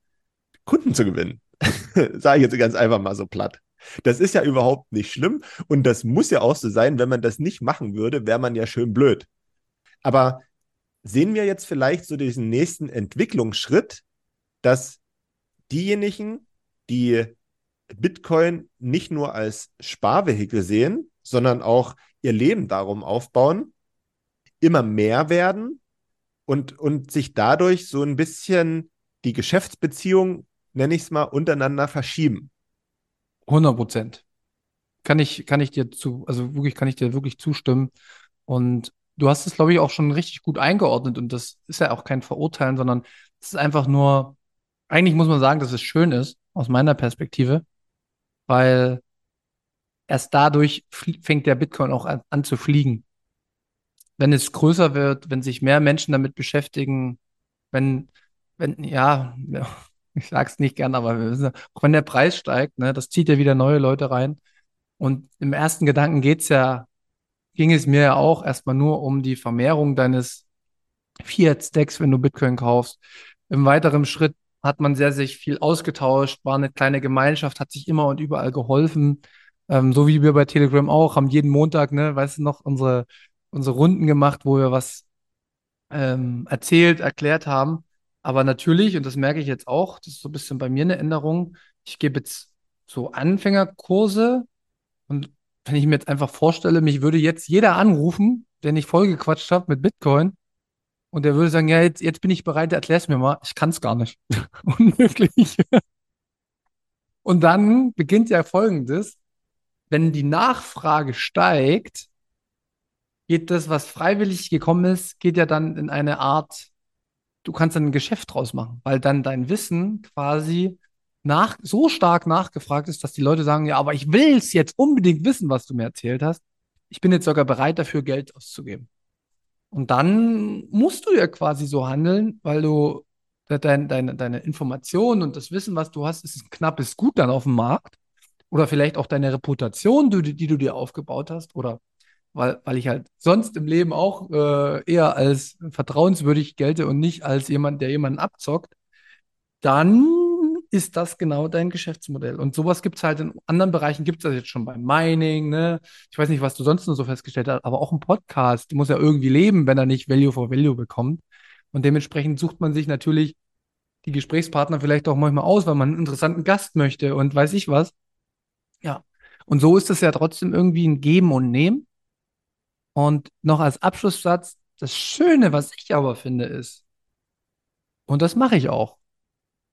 Kunden zu gewinnen. Sage ich jetzt ganz einfach mal so platt. Das ist ja überhaupt nicht schlimm und das muss ja auch so sein, wenn man das nicht machen würde, wäre man ja schön blöd. Aber sehen wir jetzt vielleicht so diesen nächsten Entwicklungsschritt, dass diejenigen, die Bitcoin nicht nur als Sparvehikel sehen, sondern auch ihr Leben darum aufbauen, immer mehr werden und, und sich dadurch so ein bisschen die Geschäftsbeziehung, nenne ich es mal, untereinander verschieben. 100 Prozent. Kann ich, kann ich dir zu, also wirklich, kann ich dir wirklich zustimmen. Und du hast es, glaube ich, auch schon richtig gut eingeordnet. Und das ist ja auch kein Verurteilen, sondern es ist einfach nur, eigentlich muss man sagen, dass es schön ist, aus meiner Perspektive, weil erst dadurch fängt der Bitcoin auch an, an zu fliegen. Wenn es größer wird, wenn sich mehr Menschen damit beschäftigen, wenn, wenn, ja, ich sag's nicht gern, aber auch wenn der Preis steigt, ne, das zieht ja wieder neue Leute rein. Und im ersten Gedanken geht's ja, ging es mir ja auch erstmal nur um die Vermehrung deines Fiat-Stacks, wenn du Bitcoin kaufst. Im weiteren Schritt hat man sehr, sehr viel ausgetauscht, war eine kleine Gemeinschaft, hat sich immer und überall geholfen. Ähm, so wie wir bei Telegram auch, haben jeden Montag, ne, weißt du noch, unsere, unsere Runden gemacht, wo wir was ähm, erzählt, erklärt haben. Aber natürlich, und das merke ich jetzt auch, das ist so ein bisschen bei mir eine Änderung, ich gebe jetzt so Anfängerkurse und wenn ich mir jetzt einfach vorstelle, mich würde jetzt jeder anrufen, der nicht vollgequatscht hat mit Bitcoin und der würde sagen, ja, jetzt, jetzt bin ich bereit, erklär's mir mal. Ich kann es gar nicht. Unmöglich. Und dann beginnt ja Folgendes. Wenn die Nachfrage steigt, geht das, was freiwillig gekommen ist, geht ja dann in eine Art, du kannst dann ein Geschäft draus machen, weil dann dein Wissen quasi nach, so stark nachgefragt ist, dass die Leute sagen, ja, aber ich will es jetzt unbedingt wissen, was du mir erzählt hast. Ich bin jetzt sogar bereit dafür, Geld auszugeben. Und dann musst du ja quasi so handeln, weil du dein, deine, deine Informationen und das Wissen, was du hast, ist ein knappes Gut dann auf dem Markt. Oder vielleicht auch deine Reputation, die, die du dir aufgebaut hast. Oder weil, weil ich halt sonst im Leben auch äh, eher als vertrauenswürdig gelte und nicht als jemand, der jemanden abzockt. Dann ist das genau dein Geschäftsmodell. Und sowas gibt es halt in anderen Bereichen, gibt es das jetzt schon beim Mining, ne? Ich weiß nicht, was du sonst noch so festgestellt hast, aber auch ein Podcast muss ja irgendwie leben, wenn er nicht Value for Value bekommt. Und dementsprechend sucht man sich natürlich die Gesprächspartner vielleicht auch manchmal aus, weil man einen interessanten Gast möchte und weiß ich was. Ja. Und so ist es ja trotzdem irgendwie ein Geben und Nehmen. Und noch als Abschlusssatz, das Schöne, was ich aber finde, ist, und das mache ich auch,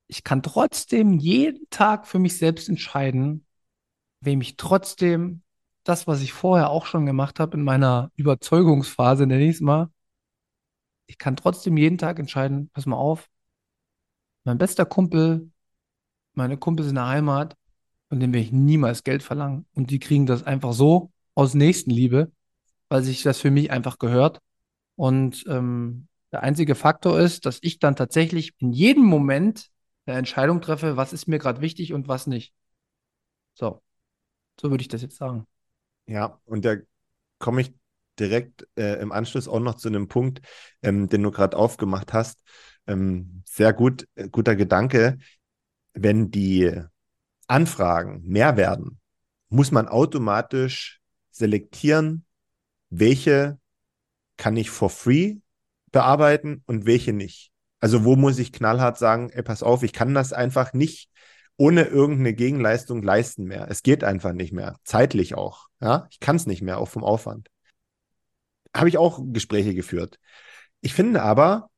ich kann trotzdem jeden Tag für mich selbst entscheiden, wem ich trotzdem das, was ich vorher auch schon gemacht habe in meiner Überzeugungsphase, nenne ich es mal, ich kann trotzdem jeden Tag entscheiden, pass mal auf, mein bester Kumpel, meine Kumpels in der Heimat, von dem werde ich niemals Geld verlangen. Und die kriegen das einfach so aus Nächstenliebe, weil sich das für mich einfach gehört. Und ähm, der einzige Faktor ist, dass ich dann tatsächlich in jedem Moment eine Entscheidung treffe, was ist mir gerade wichtig und was nicht. So, so würde ich das jetzt sagen. Ja, und da komme ich direkt äh, im Anschluss auch noch zu einem Punkt, ähm, den du gerade aufgemacht hast. Ähm, sehr gut, äh, guter Gedanke. Wenn die Anfragen mehr werden, muss man automatisch selektieren, welche kann ich for free bearbeiten und welche nicht. Also wo muss ich knallhart sagen, ey, pass auf, ich kann das einfach nicht ohne irgendeine Gegenleistung leisten mehr. Es geht einfach nicht mehr, zeitlich auch. Ja, ich kann es nicht mehr, auch vom Aufwand. Habe ich auch Gespräche geführt. Ich finde aber,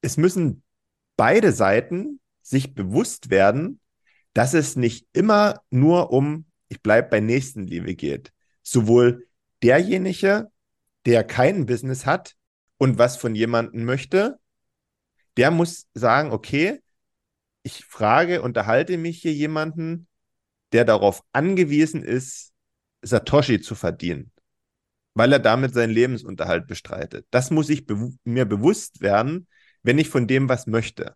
es müssen beide Seiten sich bewusst werden, dass es nicht immer nur um, ich bleibe bei Nächstenliebe geht. Sowohl derjenige, der kein Business hat und was von jemandem möchte, der muss sagen, okay, ich frage, unterhalte mich hier jemanden, der darauf angewiesen ist, Satoshi zu verdienen, weil er damit seinen Lebensunterhalt bestreitet. Das muss ich be mir bewusst werden, wenn ich von dem was möchte.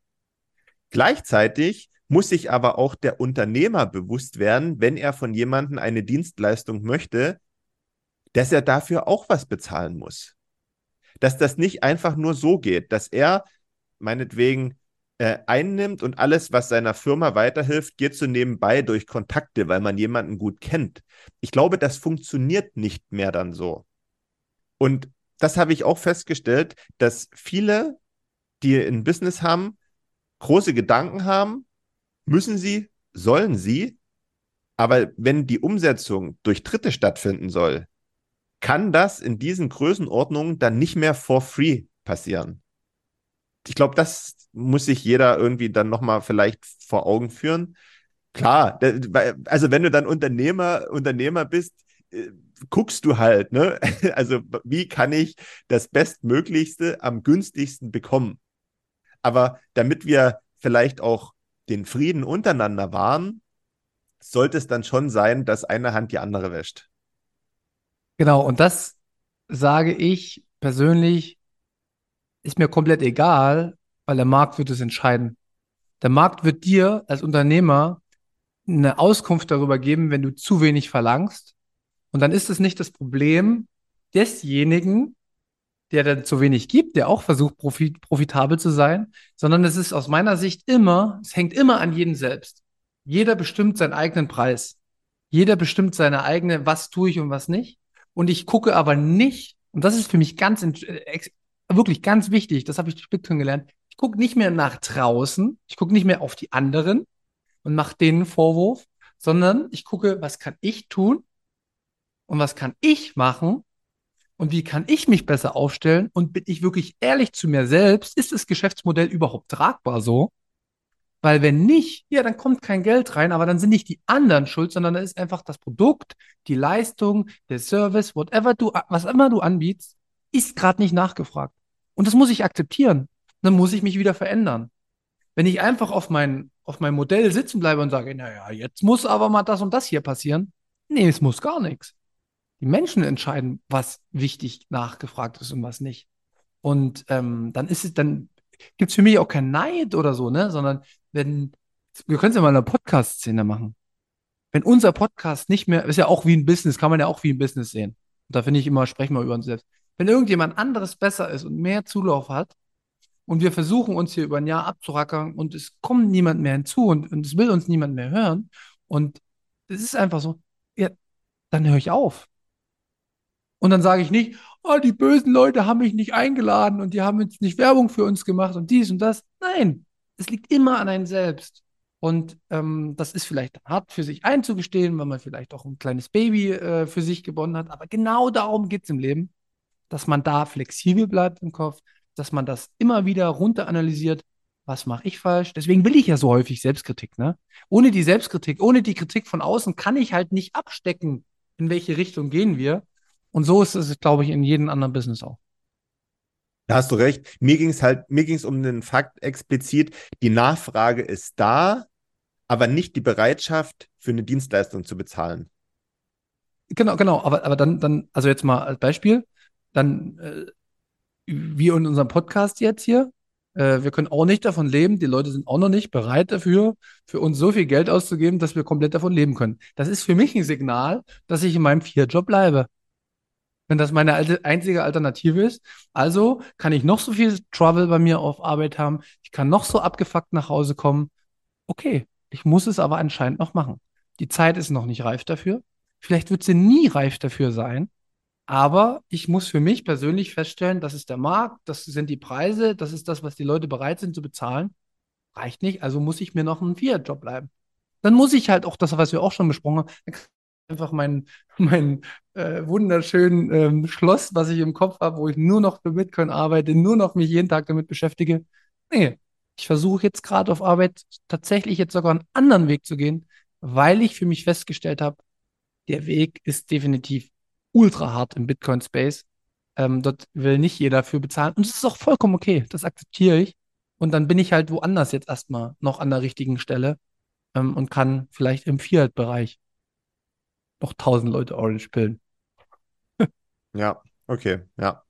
Gleichzeitig muss sich aber auch der Unternehmer bewusst werden, wenn er von jemandem eine Dienstleistung möchte, dass er dafür auch was bezahlen muss. Dass das nicht einfach nur so geht, dass er meinetwegen äh, einnimmt und alles, was seiner Firma weiterhilft, geht so nebenbei durch Kontakte, weil man jemanden gut kennt. Ich glaube, das funktioniert nicht mehr dann so. Und das habe ich auch festgestellt, dass viele, die ein Business haben, große Gedanken haben, müssen sie, sollen sie, aber wenn die Umsetzung durch Dritte stattfinden soll, kann das in diesen Größenordnungen dann nicht mehr for free passieren ich glaube, das muss sich jeder irgendwie dann nochmal vielleicht vor Augen führen. Klar, also wenn du dann Unternehmer, Unternehmer bist, äh, guckst du halt, ne? Also wie kann ich das Bestmöglichste am günstigsten bekommen? Aber damit wir vielleicht auch den Frieden untereinander wahren, sollte es dann schon sein, dass eine Hand die andere wäscht. Genau, und das sage ich persönlich ist mir komplett egal, weil der Markt wird es entscheiden. Der Markt wird dir als Unternehmer eine Auskunft darüber geben, wenn du zu wenig verlangst. Und dann ist es nicht das Problem desjenigen, der dann zu wenig gibt, der auch versucht, profit, profitabel zu sein, sondern es ist aus meiner Sicht immer, es hängt immer an jedem selbst. Jeder bestimmt seinen eigenen Preis. Jeder bestimmt seine eigene, was tue ich und was nicht. Und ich gucke aber nicht, und das ist für mich ganz, äh, wirklich ganz wichtig, das habe ich durch Bitcoin gelernt, ich gucke nicht mehr nach draußen, ich gucke nicht mehr auf die anderen und mache denen Vorwurf, sondern ich gucke, was kann ich tun und was kann ich machen, und wie kann ich mich besser aufstellen? Und bin ich wirklich ehrlich zu mir selbst? Ist das Geschäftsmodell überhaupt tragbar so? Weil wenn nicht, ja, dann kommt kein Geld rein, aber dann sind nicht die anderen schuld, sondern dann ist einfach das Produkt, die Leistung, der Service, whatever du, was immer du anbietest, ist gerade nicht nachgefragt. Und das muss ich akzeptieren. Dann muss ich mich wieder verändern. Wenn ich einfach auf mein, auf mein Modell sitzen bleibe und sage, naja, jetzt muss aber mal das und das hier passieren. Nee, es muss gar nichts die Menschen entscheiden, was wichtig nachgefragt ist und was nicht. Und ähm, dann ist es, dann gibt es für mich auch kein Neid oder so, ne? Sondern wenn, wir können es ja mal in einer Podcast-Szene machen. Wenn unser Podcast nicht mehr, ist ja auch wie ein Business, kann man ja auch wie ein Business sehen. Und da finde ich immer, sprechen wir über uns selbst. Wenn irgendjemand anderes besser ist und mehr Zulauf hat und wir versuchen uns hier über ein Jahr abzurackern und es kommt niemand mehr hinzu und, und es will uns niemand mehr hören und es ist einfach so, ja, dann höre ich auf. Und dann sage ich nicht, oh, die bösen Leute haben mich nicht eingeladen und die haben jetzt nicht Werbung für uns gemacht und dies und das. Nein, es liegt immer an einem selbst. Und ähm, das ist vielleicht hart für sich einzugestehen, weil man vielleicht auch ein kleines Baby äh, für sich geboren hat. Aber genau darum geht es im Leben, dass man da flexibel bleibt im Kopf, dass man das immer wieder runter analysiert. Was mache ich falsch? Deswegen will ich ja so häufig Selbstkritik. Ne? Ohne die Selbstkritik, ohne die Kritik von außen kann ich halt nicht abstecken, in welche Richtung gehen wir. Und so ist es, glaube ich, in jedem anderen Business auch. Da hast du recht. Mir ging es halt, mir ging es um den Fakt explizit, die Nachfrage ist da, aber nicht die Bereitschaft für eine Dienstleistung zu bezahlen. Genau, genau. Aber, aber dann, dann, also jetzt mal als Beispiel, dann, äh, wir in unserem Podcast jetzt hier, äh, wir können auch nicht davon leben. Die Leute sind auch noch nicht bereit dafür, für uns so viel Geld auszugeben, dass wir komplett davon leben können. Das ist für mich ein Signal, dass ich in meinem Vier-Job bleibe wenn das meine einzige Alternative ist. Also kann ich noch so viel Trouble bei mir auf Arbeit haben, ich kann noch so abgefuckt nach Hause kommen. Okay, ich muss es aber anscheinend noch machen. Die Zeit ist noch nicht reif dafür. Vielleicht wird sie nie reif dafür sein. Aber ich muss für mich persönlich feststellen, das ist der Markt, das sind die Preise, das ist das, was die Leute bereit sind zu bezahlen. Reicht nicht, also muss ich mir noch einen Fiat-Job bleiben. Dann muss ich halt auch das, was wir auch schon besprochen haben, einfach mein, mein äh, wunderschönen ähm, Schloss, was ich im Kopf habe, wo ich nur noch für Bitcoin arbeite, nur noch mich jeden Tag damit beschäftige. Nee, ich versuche jetzt gerade auf Arbeit tatsächlich jetzt sogar einen anderen Weg zu gehen, weil ich für mich festgestellt habe, der Weg ist definitiv ultra hart im Bitcoin-Space. Ähm, dort will nicht jeder für bezahlen. Und es ist auch vollkommen okay. Das akzeptiere ich. Und dann bin ich halt woanders jetzt erstmal noch an der richtigen Stelle ähm, und kann vielleicht im Fiat-Bereich noch tausend Leute Orange pillen. ja, okay, ja.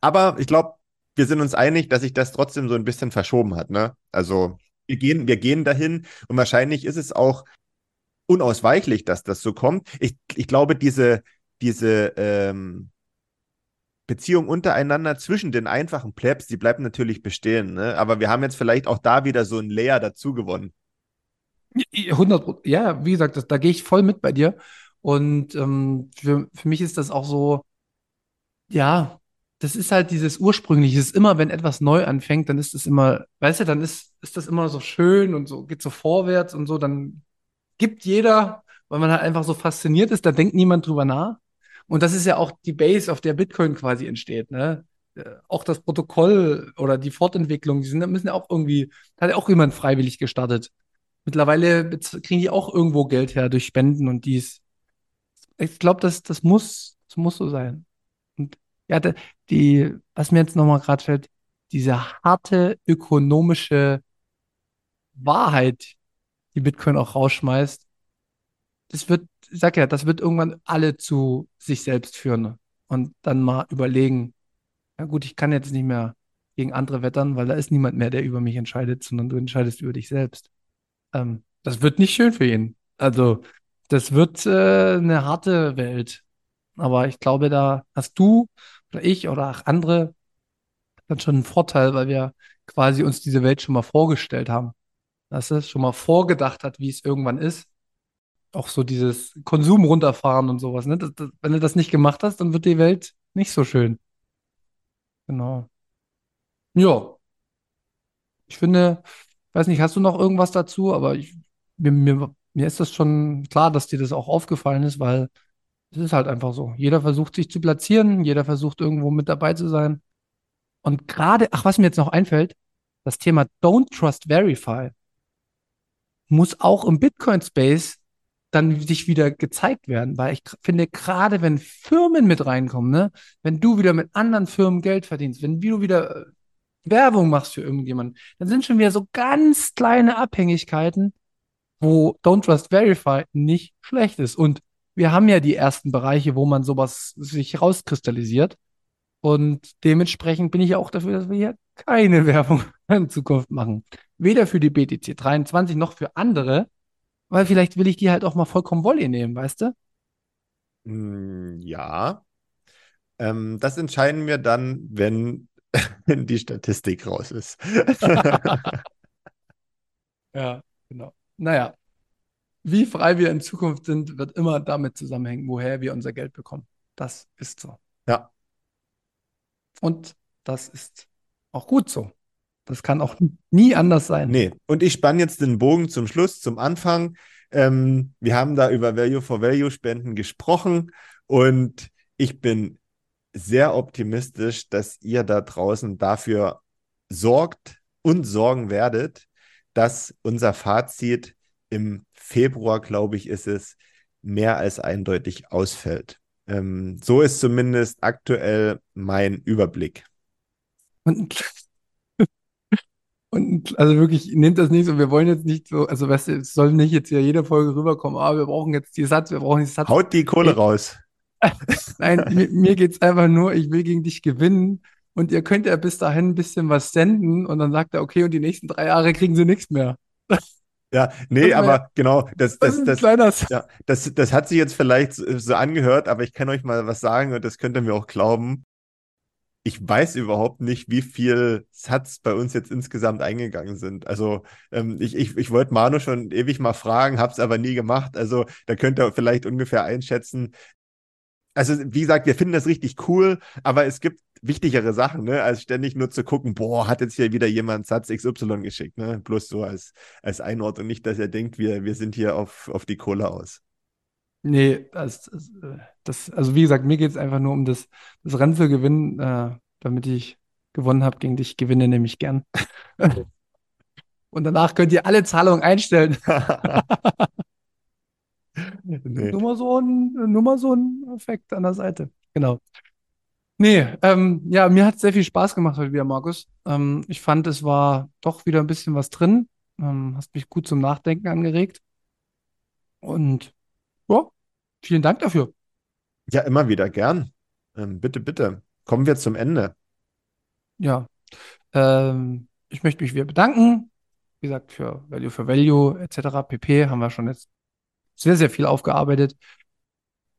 Aber ich glaube, wir sind uns einig, dass sich das trotzdem so ein bisschen verschoben hat, ne? Also wir gehen, wir gehen dahin und wahrscheinlich ist es auch unausweichlich, dass das so kommt. Ich, ich glaube, diese, diese ähm, Beziehung untereinander zwischen den einfachen Plebs, die bleibt natürlich bestehen, ne? Aber wir haben jetzt vielleicht auch da wieder so ein Layer dazu gewonnen. 100 ja, wie gesagt, das, da gehe ich voll mit bei dir. Und ähm, für, für mich ist das auch so, ja, das ist halt dieses Ursprüngliche. Es ist immer, wenn etwas neu anfängt, dann ist es immer, weißt du, dann ist, ist das immer so schön und so, geht so vorwärts und so, dann gibt jeder, weil man halt einfach so fasziniert ist, da denkt niemand drüber nach. Und das ist ja auch die Base, auf der Bitcoin quasi entsteht, ne? Äh, auch das Protokoll oder die Fortentwicklung, die sind, müssen ja auch irgendwie, hat ja auch jemand freiwillig gestartet. Mittlerweile kriegen die auch irgendwo Geld her durch Spenden und dies. Ich glaube, das, das muss, das muss so sein. Und ja, die, was mir jetzt nochmal gerade fällt, diese harte ökonomische Wahrheit, die Bitcoin auch rausschmeißt, das wird, ich sag ja, das wird irgendwann alle zu sich selbst führen und dann mal überlegen, ja gut, ich kann jetzt nicht mehr gegen andere wettern, weil da ist niemand mehr, der über mich entscheidet, sondern du entscheidest über dich selbst. Ähm, das wird nicht schön für ihn. Also, das wird äh, eine harte Welt. Aber ich glaube, da hast du oder ich oder auch andere dann schon einen Vorteil, weil wir quasi uns diese Welt schon mal vorgestellt haben. Dass es schon mal vorgedacht hat, wie es irgendwann ist. Auch so dieses Konsum runterfahren und sowas. Ne? Das, das, wenn du das nicht gemacht hast, dann wird die Welt nicht so schön. Genau. Ja, ich finde, weiß nicht, hast du noch irgendwas dazu? Aber ich, mir, mir, mir ist das schon klar, dass dir das auch aufgefallen ist, weil es ist halt einfach so. Jeder versucht sich zu platzieren, jeder versucht irgendwo mit dabei zu sein. Und gerade, ach, was mir jetzt noch einfällt, das Thema Don't Trust Verify muss auch im Bitcoin-Space dann sich wieder gezeigt werden, weil ich finde, gerade wenn Firmen mit reinkommen, ne, wenn du wieder mit anderen Firmen Geld verdienst, wenn du wieder äh, Werbung machst für irgendjemanden, dann sind schon wieder so ganz kleine Abhängigkeiten, wo Don't Trust Verify nicht schlecht ist. Und wir haben ja die ersten Bereiche, wo man sowas sich rauskristallisiert. Und dementsprechend bin ich auch dafür, dass wir hier keine Werbung in Zukunft machen. Weder für die BTC 23 noch für andere, weil vielleicht will ich die halt auch mal vollkommen Wolle nehmen, weißt du? Mm, ja. Ähm, das entscheiden wir dann, wenn die Statistik raus ist. ja, genau. Naja, wie frei wir in Zukunft sind, wird immer damit zusammenhängen, woher wir unser Geld bekommen. Das ist so. Ja. Und das ist auch gut so. Das kann auch nie anders sein. Nee, und ich spanne jetzt den Bogen zum Schluss, zum Anfang. Ähm, wir haben da über Value for Value Spenden gesprochen und ich bin sehr optimistisch, dass ihr da draußen dafür sorgt und sorgen werdet, dass unser Fazit im Februar, glaube ich, ist es, mehr als eindeutig ausfällt. Ähm, so ist zumindest aktuell mein Überblick. Und und also wirklich, nehmt das nicht so, wir wollen jetzt nicht so, also weißt du, es soll nicht jetzt hier jede Folge rüberkommen, aber wir brauchen jetzt die Satz, wir brauchen die Satz. Haut die Kohle ich, raus. Nein, mir, mir geht es einfach nur, ich will gegen dich gewinnen und ihr könnt ja bis dahin ein bisschen was senden und dann sagt er, okay, und die nächsten drei Jahre kriegen sie nichts mehr. Ja, nee, aber ja, genau, das, das, das, das, ja, das, das hat sich jetzt vielleicht so angehört, aber ich kann euch mal was sagen und das könnt ihr mir auch glauben ich weiß überhaupt nicht, wie viel Satz bei uns jetzt insgesamt eingegangen sind. Also ähm, ich, ich, ich wollte Manu schon ewig mal fragen, habe es aber nie gemacht. Also da könnt ihr vielleicht ungefähr einschätzen. Also wie gesagt, wir finden das richtig cool, aber es gibt wichtigere Sachen, ne, als ständig nur zu gucken, boah, hat jetzt hier wieder jemand Satz XY geschickt, ne? Bloß so als, als Einordnung, nicht, dass er denkt, wir, wir sind hier auf, auf die Kohle aus. Nee, das, das, also wie gesagt, mir geht es einfach nur um das, das Rennen zu gewinnen, äh, damit ich gewonnen habe gegen dich. Gewinne nämlich gern. Und danach könnt ihr alle Zahlungen einstellen. nee. nur, mal so ein, nur mal so ein Effekt an der Seite. Genau. Nee, ähm, ja, mir hat es sehr viel Spaß gemacht heute wieder, Markus. Ähm, ich fand, es war doch wieder ein bisschen was drin. Ähm, hast mich gut zum Nachdenken angeregt. Und ja, vielen Dank dafür. Ja, immer wieder gern. Ähm, bitte, bitte. Kommen wir zum Ende. Ja. Ähm, ich möchte mich wieder bedanken. Wie gesagt, für Value for Value etc. pp. haben wir schon jetzt sehr, sehr viel aufgearbeitet.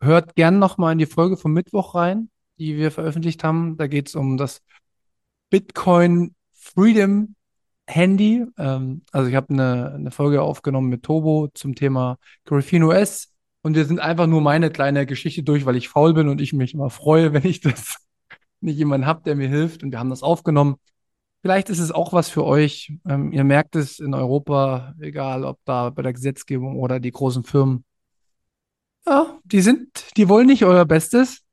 Hört gern nochmal in die Folge vom Mittwoch rein, die wir veröffentlicht haben. Da geht es um das Bitcoin Freedom Handy. Ähm, also ich habe eine, eine Folge aufgenommen mit Tobo zum Thema Graphene OS und wir sind einfach nur meine kleine Geschichte durch, weil ich faul bin und ich mich immer freue, wenn ich das nicht jemanden habe, der mir hilft und wir haben das aufgenommen. Vielleicht ist es auch was für euch. Ähm, ihr merkt es in Europa, egal ob da bei der Gesetzgebung oder die großen Firmen. Ja, die sind, die wollen nicht euer Bestes.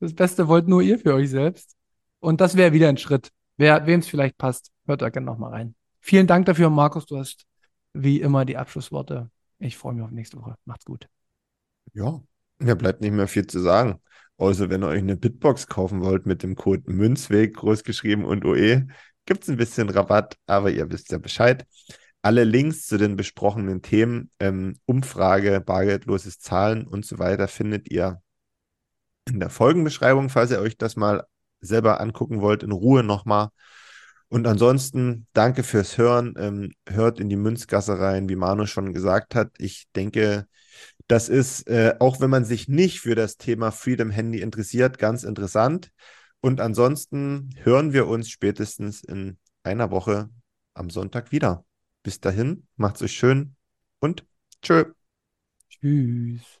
Das Beste wollt nur ihr für euch selbst. Und das wäre wieder ein Schritt. Wem es vielleicht passt, hört da gerne nochmal rein. Vielen Dank dafür, Markus. Du hast wie immer die Abschlussworte. Ich freue mich auf nächste Woche. Macht's gut. Ja, mir bleibt nicht mehr viel zu sagen. Außer wenn ihr euch eine Bitbox kaufen wollt mit dem Code Münzweg, großgeschrieben und OE, gibt es ein bisschen Rabatt, aber ihr wisst ja Bescheid. Alle Links zu den besprochenen Themen, ähm, Umfrage, bargeldloses Zahlen und so weiter findet ihr in der Folgenbeschreibung, falls ihr euch das mal selber angucken wollt, in Ruhe nochmal. Und ansonsten danke fürs Hören. Ähm, hört in die Münzgasse rein, wie Manu schon gesagt hat. Ich denke, das ist, äh, auch wenn man sich nicht für das Thema Freedom Handy interessiert, ganz interessant. Und ansonsten hören wir uns spätestens in einer Woche am Sonntag wieder. Bis dahin, macht's euch schön und tschö. Tschüss.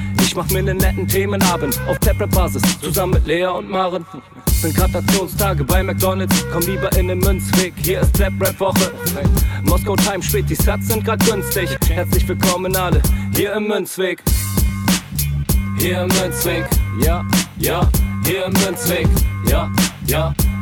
Ich mach mir einen netten Themenabend auf Taprap-Basis, zusammen mit Lea und Maren. Sind Gratationstage bei McDonalds, komm lieber in den Münzweg, hier ist Trap-Rap-Woche. Moskau Time spät, die Sats sind grad günstig. Herzlich willkommen alle, hier im Münzweg. Hier im Münzweg, ja, ja, hier im Münzweg, ja, ja,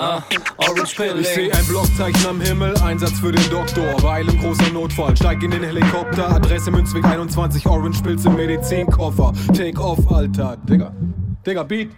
ah, Orange Pilling. Ich sehe ein Blockzeichen am Himmel, Einsatz für den Doktor. Weil im großer Notfall, steig in den Helikopter, Adresse Münzweg 21, Orange Pilz im Medizinkoffer. Take off, Alter. Digga, Digga, Beat.